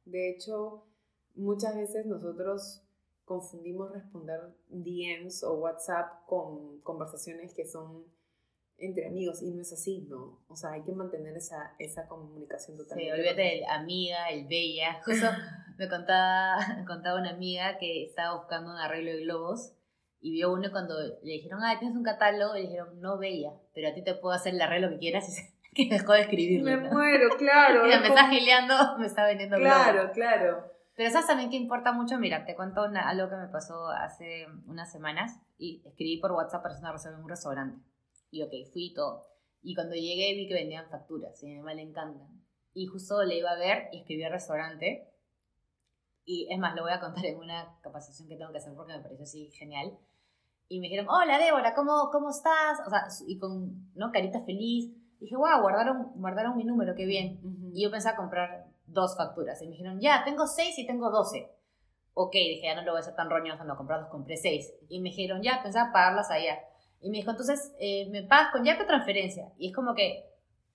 De hecho, muchas veces nosotros confundimos responder DMs o WhatsApp con conversaciones que son entre amigos y no es así, ¿no? O sea, hay que mantener esa, esa comunicación totalmente. Sí, olvídate del amiga, el bella. <laughs> Justo me contaba, me <laughs> contaba una amiga que estaba buscando un arreglo de globos y vio uno cuando le dijeron, ah, tienes un catálogo, y le dijeron, no, bella, pero a ti te puedo hacer el arreglo que quieras y <laughs> que dejó de escribirlo. Me muero, claro. Mira, me está gileando, me está vendiendo Claro, claro. Pero sabes también que importa mucho, mira, te cuento algo que me pasó hace unas semanas y escribí por WhatsApp para hacer una reserva en un restaurante. Y ok, fui y todo. Y cuando llegué vi que vendían facturas y a mi mamá le encantan. Y justo le iba a ver y escribí al restaurante. Y es más, lo voy a contar en una capacitación que tengo que hacer porque me pareció así genial y me dijeron, hola Débora, ¿cómo, cómo estás? O sea, y con, ¿no? Carita feliz. Dije, wow, guardaron, guardaron mi número, qué bien. Y yo pensaba comprar dos facturas. Y me dijeron, ya, tengo seis y tengo doce. Ok, dije, ya no lo voy a hacer tan roñoso, no, comprar dos, compré seis. Y me dijeron, ya, pensaba pagarlas allá. Y me dijo, entonces, eh, ¿me pagas con ya qué transferencia? Y es como que,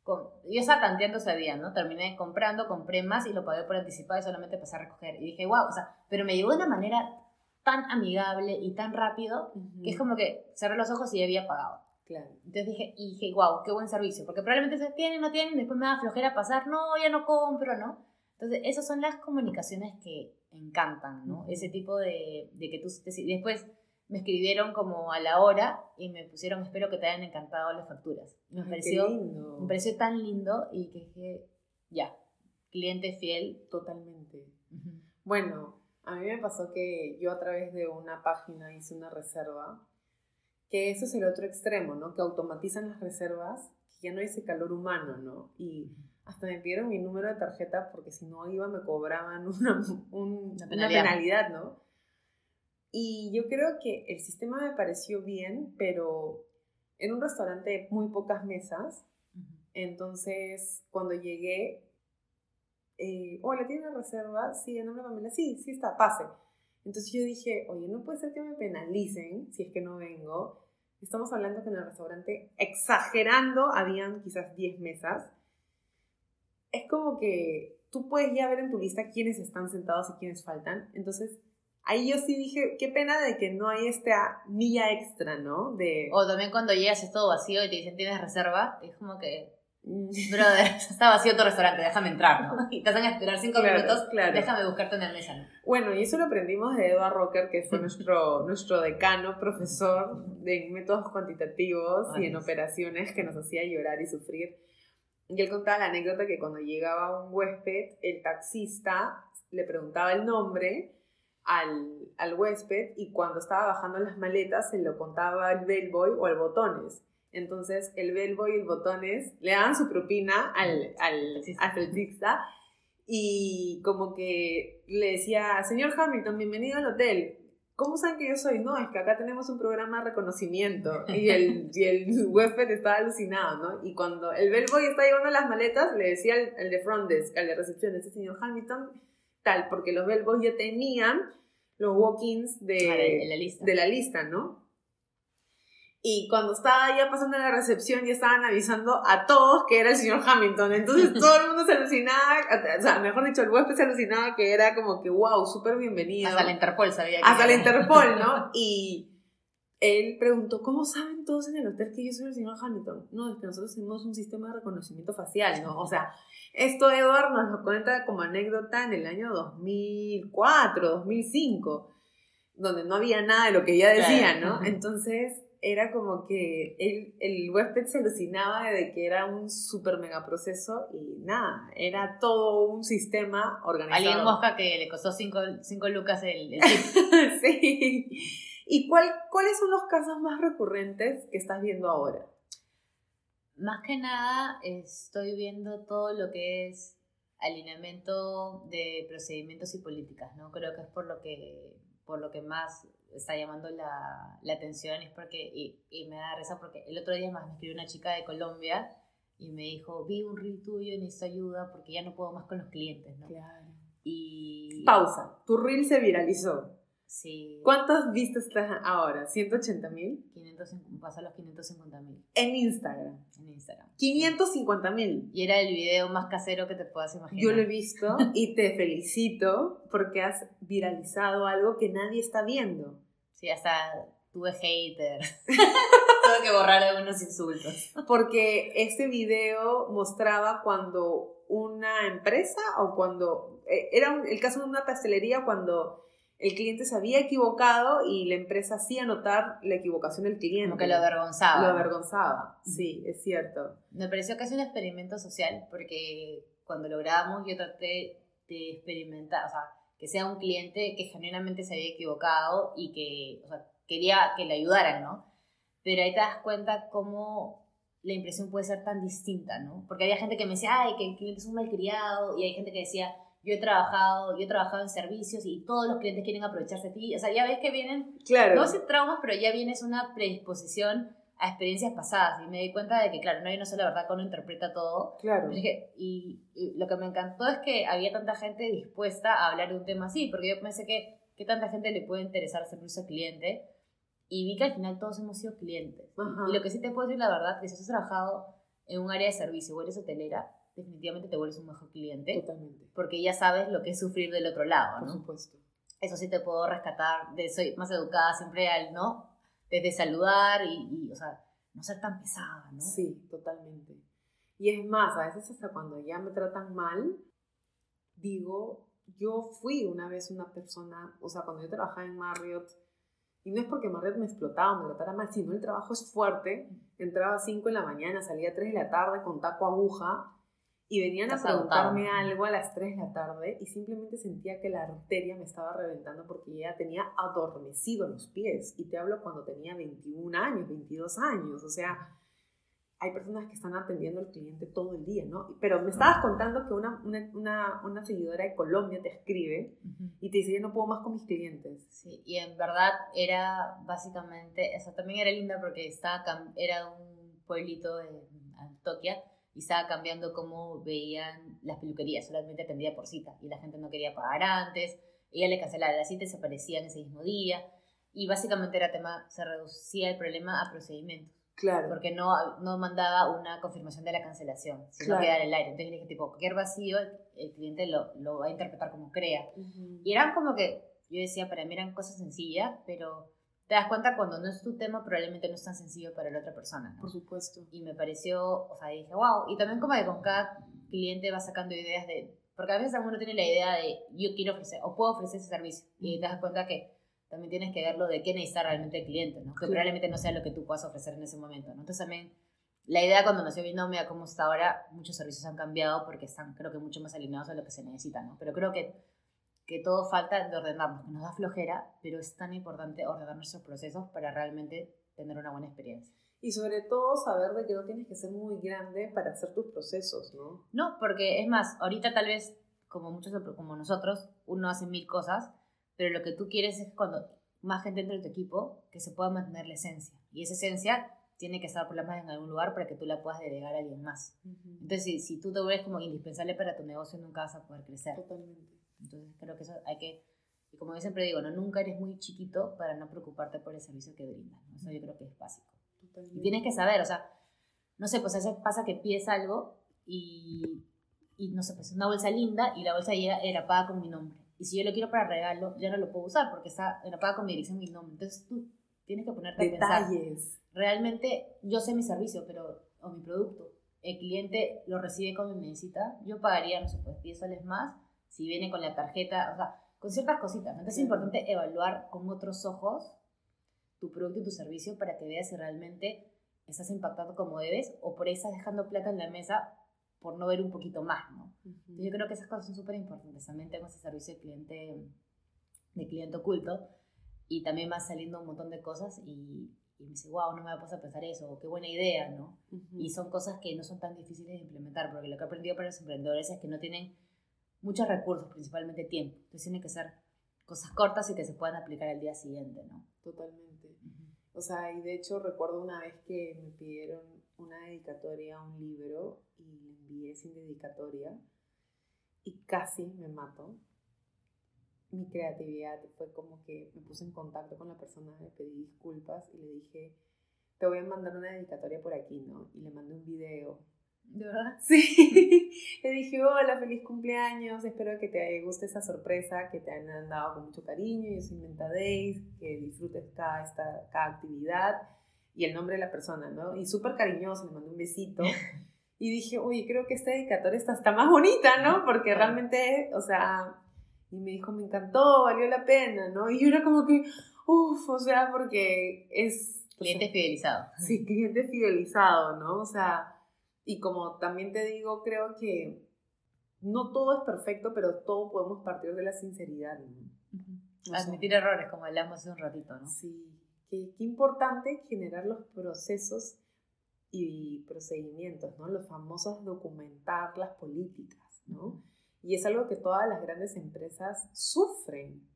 con, yo estaba tanteando ese día, ¿no? Terminé comprando, compré más y lo pagué por anticipado y solamente pasé a recoger. Y dije, wow, o sea, pero me llegó de una manera tan amigable y tan rápido que es como que cerré los ojos y ya había pagado. Claro. Entonces dije, y dije, wow, qué buen servicio, porque probablemente se tienen, no tienen, después me da flojera pasar, no, ya no compro, ¿no? Entonces, esas son las comunicaciones que encantan, ¿no? Ese tipo de, de que tú... después me escribieron como a la hora y me pusieron, espero que te hayan encantado las facturas. Me, pareció, me pareció tan lindo y que dije, ya, cliente fiel. Totalmente. Bueno, a mí me pasó que yo a través de una página hice una reserva, que eso es el otro extremo, ¿no? Que automatizan las reservas, que ya no hay ese calor humano, ¿no? Y hasta me pidieron mi número de tarjeta porque si no iba me cobraban <laughs> una, una, penalidad. ¿no? Y yo creo que el sistema me pareció bien, pero en un restaurante muy pocas mesas, entonces cuando llegué eh, hola, ¿tiene una reserva? Sí, en nombre de Pamela. Sí, sí está, pase. Entonces yo dije, oye, no puede ser que me penalicen si es que no vengo. Estamos hablando que en el restaurante, exagerando, habían quizás 10 mesas. Es como que tú puedes ya ver en tu lista quiénes están sentados y quiénes faltan. Entonces, ahí yo sí dije, qué pena de que no hay esta milla extra, ¿no? De... O también cuando llegas es todo vacío y te dicen, ¿tienes reserva? Es como que <laughs> Brother, está vacío tu restaurante, déjame entrar, ¿no? Y te hacen esperar cinco minutos, déjame buscarte una mesa, ¿no? Bueno, y eso lo aprendimos de Edward Rocker, que fue nuestro, <laughs> nuestro decano, profesor de métodos cuantitativos y en operaciones que nos hacía llorar y sufrir. Y él contaba la anécdota que cuando llegaba un huésped, el taxista le preguntaba el nombre al, al huésped y cuando estaba bajando las maletas se lo contaba al bellboy o al botones. Entonces el bellboy y el botones le daban su propina al, al, y como que le decía, señor Hamilton, bienvenido al hotel. ¿cómo saben que yo soy? No, es que acá tenemos un programa de reconocimiento y el, y el <laughs> huésped estaba alucinado, ¿no? Y cuando el bellboy está llevando las maletas, le decía al, de front desk, al de recepción, ese señor Hamilton, tal, porque los bellboys ya tenían los walk-ins de, de, la lista. de la lista, ¿no? Y cuando estaba ya pasando la recepción, ya estaban avisando a todos que era el señor Hamilton. Entonces <laughs> todo el mundo se alucinaba, o sea, mejor dicho, el huésped se alucinaba que era como que, wow, súper bienvenido. Hasta la Interpol sabía que Hasta la Interpol, ¿no? <laughs> Y él preguntó, ¿cómo saben todos en el hotel que yo soy el señor Hamilton? No, es que nosotros tenemos un sistema de reconocimiento facial, ¿no? O sea, esto Edward nos lo cuenta como anécdota en el año 2004, 2005, donde no había nada de lo que ella decía, ¿no? Entonces era como que el, el huésped se alucinaba de que era un super mega proceso y nada, era todo un sistema organizado. Alguien mosca que le costó 5 lucas el, el <laughs> Sí. ¿Y cuál, cuáles son los casos más recurrentes que estás viendo ahora? Más que nada estoy viendo todo lo que es alineamiento de procedimientos y políticas, ¿no? Creo que es por lo que, por lo que más está llamando la, la atención es porque, y, y, me da risa porque el otro día más me escribió una chica de Colombia y me dijo, vi un reel tuyo y necesito ayuda porque ya no puedo más con los clientes, ¿no? Claro. Y... Pausa, tu reel se viralizó. Sí. ¿Cuántas vistas estás ahora? ¿180 mil? Pasa los 550 mil. En Instagram. En Instagram. 550 mil. Y era el video más casero que te puedas imaginar. Yo lo he visto y te felicito porque has viralizado algo que nadie está viendo. Sí, hasta tuve hater. <laughs> Tuve que borrar algunos insultos. Porque este video mostraba cuando una empresa o cuando... eh, Era un- el caso de una pastelería cuando el cliente se había equivocado y la empresa hacía notar la equivocación del cliente. Como que lo avergonzaba. Lo avergonzaba. Sí, es cierto. Me pareció casi un experimento social porque cuando lo grabamos yo traté de experimentar, o sea, que sea un cliente que genuinamente se había equivocado y que, o sea, quería que le ayudaran, ¿no? Pero ahí te das cuenta cómo la impresión puede ser tan distinta, ¿no? Porque había gente que me decía, ay, que el cliente es un malcriado, y hay gente que decía, yo he trabajado, yo he trabajado en servicios y todos los clientes quieren aprovecharse de ti. O sea, ya ves que vienen Claro. no sé traumas, pero ya vienes una predisposición a experiencias pasadas. Y me di cuenta de que, claro, no hay una sola verdad cuando uno interpreta todo. Claro. Dije, y, y lo que me encantó es que había tanta gente dispuesta a hablar de un tema así, porque yo pensé que, que tanta gente le puede interesar servicio al cliente. Y vi que al final todos hemos sido clientes. Ajá. Y lo que sí te puedo decir la verdad, que si has trabajado en un área de servicio o eres hotelera, definitivamente te vuelves un mejor cliente, Totalmente. porque ya sabes lo que es sufrir del otro lado, Por ¿no? supuesto. eso sí te puedo rescatar, de, soy más educada siempre al, ¿no? Desde saludar y, y, o sea, no ser tan pesada, ¿no? Sí, totalmente. Y es más, a veces hasta cuando ya me tratan mal, digo, yo fui una vez una persona, o sea, cuando yo trabajaba en Marriott, y no es porque Marriott me explotaba o me tratara mal, sino el trabajo es fuerte, entraba a 5 de la mañana, salía a 3 de la tarde con taco aguja, y venían a preguntarme algo a las 3 de la tarde, y simplemente sentía que la arteria me estaba reventando porque ya tenía adormecido los pies, y te hablo cuando tenía 21 años, 22 años, o sea, hay personas que están atendiendo al cliente todo el día, ¿no? Pero me estabas contando que una, una, una, una seguidora de Colombia te escribe y te dice, yo no puedo más con mis clientes. Sí, y en verdad era básicamente, eso también era linda porque estaba, era un pueblito de Antoquia y estaba cambiando cómo veían las peluquerías, solamente atendía por cita y la gente no quería pagar antes, ella le cancelaba la cita y se aparecían ese mismo día y básicamente era tema, se reducía el problema a procedimientos. Claro. porque no, no mandaba una confirmación de la cancelación, sino Claro. quedaba en el aire. Entonces le dije, tipo, cualquier vacío, el, cliente lo, lo va a interpretar como crea. Ujú. Y eran como que, yo decía, para mí eran cosas sencillas, pero te das cuenta cuando no es tu tema, probablemente no es tan sencillo para la otra persona, ¿no? Por supuesto. Y me pareció, o sea, dije, wow. Y también como que con cada cliente va sacando ideas de, porque a veces uno tiene la idea de, yo quiero ofrecer, o puedo ofrecer ese servicio. Y te das cuenta que también tienes que ver lo de qué necesita realmente el cliente, ¿no? Que Sí. probablemente no sea lo que tú puedas ofrecer en ese momento, ¿no? Entonces también, la idea cuando nació Binomia, como está ahora, muchos servicios han cambiado porque están, creo que, mucho más alineados a lo que se necesita, ¿no? Pero creo que, que todo falta de ordenarnos, que nos da flojera, pero es tan importante ordenar nuestros procesos para realmente tener una buena experiencia. Y sobre todo saber de que no tienes que ser muy grande para hacer tus procesos, ¿no? No, porque es más, ahorita tal vez, como muchos como nosotros, uno hace mil cosas, pero lo que tú quieres es cuando más gente dentro de tu equipo que se pueda mantener la esencia. Y esa esencia tiene que estar por la más en algún lugar para que tú la puedas delegar a alguien más. Entonces, si, si tú te vuelves como indispensable para tu negocio, nunca vas a poder crecer. Totalmente. Entonces, creo que eso hay que, y como yo siempre digo, ¿no? nunca eres muy chiquito para no preocuparte por el servicio que brindas. ¿no? Eso yo creo que es básico. Totalmente. Y tienes que saber, o sea, no sé, pues a veces pasa que pides algo y, y no sé, pues una bolsa linda y la bolsa ya era paga con mi nombre. Y si yo lo quiero para regalo, ya no lo puedo usar porque está paga con mi dirección y mi nombre. Entonces tú tienes que ponerte a pensar. Detalles. Realmente yo sé mi servicio, pero, o mi producto. El cliente lo recibe como necesita. Yo pagaría, no sé, pues 10 soles más si viene con la tarjeta, o sea, con ciertas cositas. ¿no? Entonces es importante evaluar con otros ojos tu producto y tu servicio para que veas si realmente estás impactando como debes o por ahí estás dejando plata en la mesa por no ver un poquito más, ¿no? Entonces yo creo que esas cosas son súper importantes. También tengo ese servicio de cliente, de cliente oculto y también va saliendo un montón de cosas y, y me dice, wow, no me había puesto a pensar eso, o qué buena idea, ¿no? Y son cosas que no son tan difíciles de implementar, porque lo que he aprendido para los emprendedores es que no tienen muchos recursos, principalmente tiempo. Entonces tienen que ser cosas cortas y que se puedan aplicar al día siguiente, ¿no? Totalmente. O sea, y de hecho recuerdo una vez que me pidieron una dedicatoria a un libro y le envié sin dedicatoria y casi me mato. Mi creatividad fue como que me puse en contacto con la persona, le pedí disculpas y le dije, te voy a mandar una dedicatoria por aquí, ¿no? Y le mandé un video ¿De verdad? <laughs> Sí. Le dije, hola, feliz cumpleaños, espero que te guste esa sorpresa, que te han dado con mucho cariño, yo soy Menta Days, que disfrutes cada, esta, cada actividad y el nombre de la persona, ¿no? Y súper cariñoso, le mandé un besito. <laughs> Y dije, oye, creo que esta dedicatoria está, está más bonita, ¿no? Porque realmente, o sea, y me dijo, me encantó, valió la pena, ¿no? Y yo era como que, uff, o sea, porque es... Cliente fidelizado. Sí, cliente fidelizado, ¿no? O sea, y como también te digo, creo que no todo es perfecto, pero todo podemos partir de la sinceridad. ¿no? Admitir errores, como hablamos hace un ratito, ¿no? Sí, qué, qué importante generar los procesos y procedimientos, ¿no? Los famosos documentar las políticas, ¿no? Y es algo que todas las grandes empresas sufren.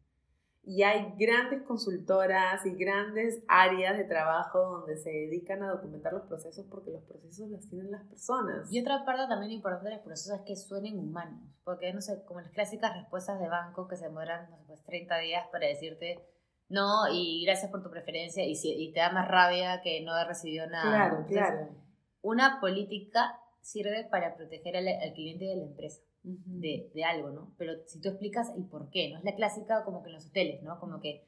Y hay grandes consultoras y grandes áreas de trabajo donde se dedican a documentar los procesos porque los procesos los tienen las personas. Y otra parte también importante de los procesos es que suenen humanos. Porque, no sé, como las clásicas respuestas de banco que se demoran, no sé, pues 30 días para decirte no y gracias por tu preferencia y, si, y te da más rabia que no haber recibido nada. Claro, Entonces, claro. Una política sirve para proteger al, al cliente de la empresa de, de, algo, ¿no? Pero si tú explicas el por qué, ¿no? Es la clásica como que en los hoteles, ¿no? Como que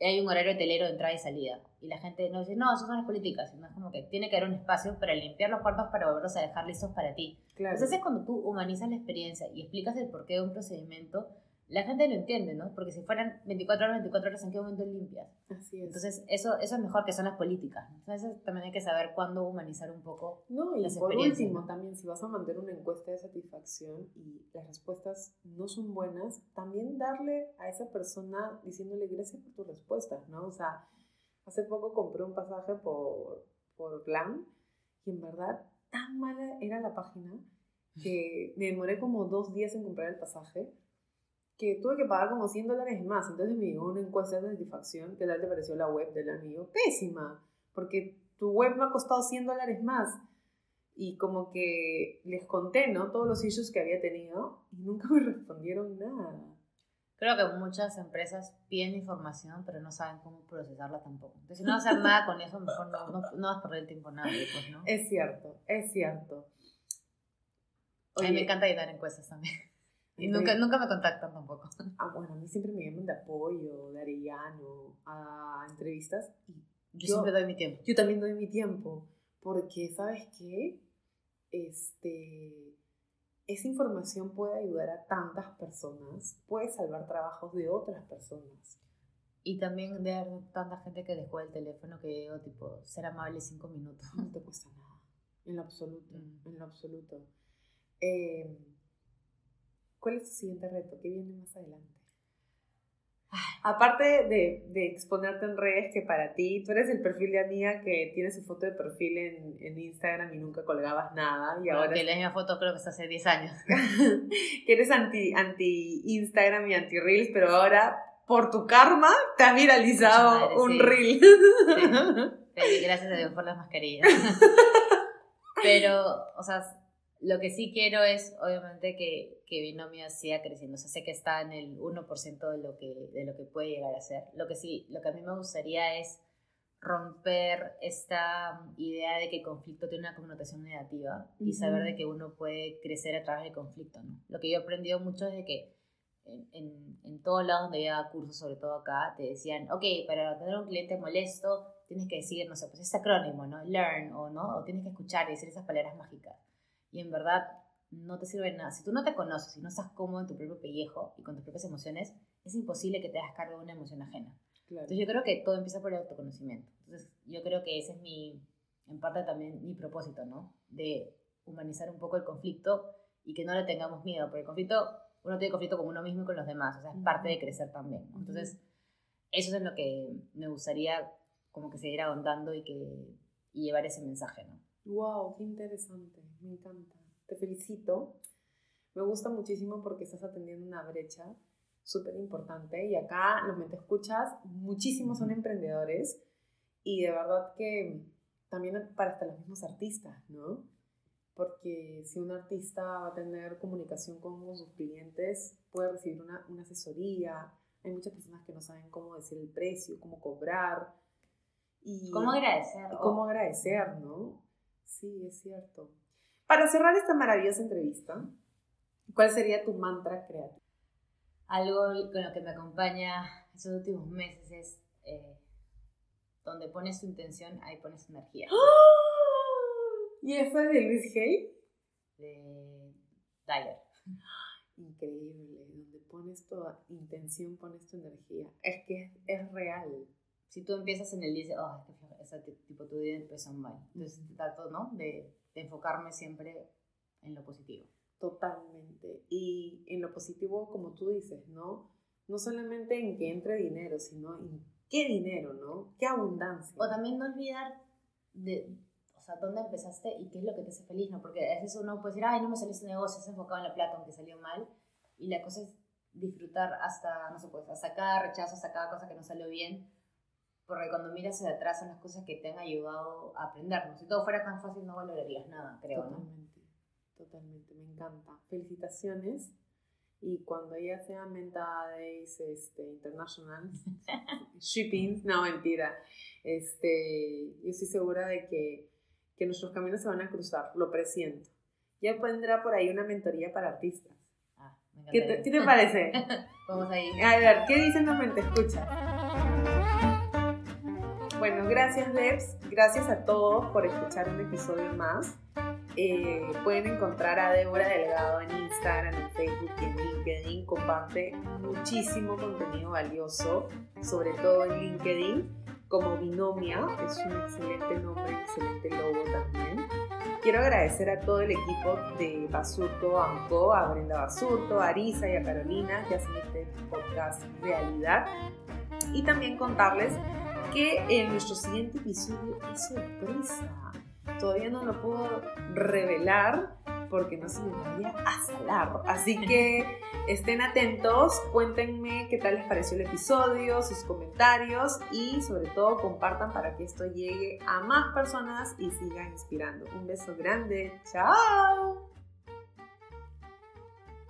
hay un horario hotelero de entrada y salida. Y la gente no dice, no, esas son las políticas. Sino es como que tiene que haber un espacio para limpiar los cuartos para volverlos a dejar listos para ti. Claro. Entonces es cuando tú humanizas la experiencia y explicas el porqué de un procedimiento, la gente lo entiende, ¿no? Porque si fueran 24 horas, 24 horas, ¿en qué momento limpias? Así es. Entonces, eso, eso es mejor que son las políticas. Entonces, también hay que saber cuándo humanizar un poco No, y las por experiencias, último, ¿no? también si vas a mandar una encuesta de satisfacción y las respuestas no son buenas, también darle a esa persona diciéndole gracias por tus respuestas, ¿no? O sea, hace poco compré un pasaje por, por Glam y en verdad tan mala era la página que me demoré como dos días en comprar el pasaje que tuve que pagar como 100 dólares más. Entonces me llegó una encuesta de satisfacción. ¿Qué tal te pareció la web del amigo? Pésima, porque tu web me ha costado 100 dólares más. Y como que les conté, ¿no? Todos los issues que había tenido y nunca <laughs> me respondieron nada. Creo que muchas empresas piden información, pero no saben cómo procesarla tampoco. Entonces, si no hacer nada con eso, mejor no, no, no vas a perder el tiempo nada, pues, ¿no? Es cierto, es cierto. a mí me encanta llenar encuestas también. Y nunca, nunca me contactan tampoco. <laughs> Ah, bueno, a mí siempre me llaman de apoyo, de arellano, a entrevistas. Y Yo, siempre doy mi tiempo. Yo también doy mi tiempo, porque, ¿sabes qué? Este, esa información puede ayudar a tantas personas, puede salvar trabajos de otras personas. Y también de tanta gente que dejó el teléfono que digo, tipo, ser amable cinco minutos. No te cuesta nada, en lo absoluto, Mm. en lo absoluto. Eh, ¿Cuál es tu siguiente reto? ¿Qué viene más adelante? Aparte de, de, exponerte en redes, que para ti, tú eres el perfil de amiga que tiene su foto de perfil en, en Instagram y nunca colgabas nada. Y ahora que la misma foto creo que es hace 10 años. <laughs> que eres anti, anti Instagram y anti Reels, pero ahora por tu karma, te has viralizado un reel. <laughs> Gracias a Dios por las mascarillas. <laughs> Pero, o sea, lo que sí quiero es, obviamente, que, que Binomio siga creciendo. O sea, sé que está en el 1% de lo, que, de lo que puede llegar a ser. Lo que sí, lo que a mí me gustaría es romper esta idea de que conflicto tiene una connotación negativa y saber de que uno puede crecer a través del conflicto, ¿no? Lo que yo he aprendido mucho es de que en, en, en todos lados donde había cursos, sobre todo acá, te decían, ok, para tener un cliente molesto, tienes que decir, no sé, pues ese acrónimo, ¿no? Learn, o no, o tienes que escuchar y decir esas palabras mágicas. Y en verdad no te sirve de nada. Si tú no te conoces y no estás cómodo en tu propio pellejo y con tus propias emociones, es imposible que te hagas cargo de una emoción ajena. Entonces yo creo que todo empieza por el autoconocimiento. Entonces yo creo que ese es mi, en parte también mi propósito, ¿no? De humanizar un poco el conflicto y que no le tengamos miedo, porque el conflicto, uno tiene conflicto con uno mismo y con los demás, o sea, es parte de crecer también. Entonces, eso es lo que me gustaría como que seguir ahondando y, que, y llevar ese mensaje, ¿no? ¡Wow! ¡Qué interesante! Me encanta. Te felicito. Me gusta muchísimo porque estás atendiendo una brecha súper importante y acá los me te escuchas, muchísimos son emprendedores y de verdad que también para hasta los mismos artistas, ¿no? Porque si un artista va a tener comunicación con sus clientes, puede recibir una, una asesoría. Hay muchas personas que no saben cómo decir el precio, cómo cobrar. Y, ¿Cómo agradecer? cómo agradecer, ¿no? Sí, es cierto. Para cerrar esta maravillosa entrevista, ¿cuál sería tu mantra creativo? Algo con lo que me acompaña esos últimos meses es eh, donde pones tu intención, ahí pones energía. <gasps> ¿Y eso es de Luis Hay? De Dyer. Increíble, donde pones tu intención, pones tu energía. Es que es, real. Si tú empiezas en el día, oh, ese tipo tu día empezó mal. Entonces trato, ¿no? De, de enfocarme siempre en lo positivo. Totalmente. Y en lo positivo, como tú dices, ¿no? No solamente en que entre dinero, sino en qué dinero, ¿no? Qué abundancia. O también no olvidar de, o sea, dónde empezaste y qué es lo que te hace feliz, ¿no? Porque a veces uno puede decir, ay, no me salió ese negocio, se enfocado en la plata, aunque salió mal. Y la cosa es disfrutar hasta, no sé, pues, hasta cada rechazo, hasta cada cosa que no salió bien. Porque cuando miras hacia atrás son las cosas que te han ayudado a aprender, ¿no? Si todo fuera tan fácil no valorarías nada, creo, Totalmente. Totalmente, me encanta. Felicitaciones. Y cuando ya sea Menta Days este, International, <laughs> shipping, no mentira, este, yo estoy segura de que, que nuestros caminos se van a cruzar, lo presiento. Ya vendrá por ahí una mentoría para artistas. Ah, ¿Qué, te, ¿Qué, te, parece? <laughs> Vamos ahí. A ver, ¿qué dicen los mente escucha? Bueno, gracias Debs, gracias a todos por escuchar un episodio más. Eh, pueden encontrar a Débora Delgado en Instagram, en Facebook y en LinkedIn. Comparte muchísimo contenido valioso, sobre todo en LinkedIn, como Binomia. Es un excelente nombre, excelente logo también. Quiero agradecer a todo el equipo de Basurto Anco, a Brenda Basurto, a Arisa y a Carolina que hacen este podcast realidad. Y también contarles que en nuestro siguiente episodio es sorpresa todavía no lo puedo revelar porque no se me vaya a salar. Así que <laughs> estén atentos, cuéntenme qué tal les pareció el episodio, sus comentarios y sobre todo compartan para que esto llegue a más personas y siga inspirando. Un beso grande, chao.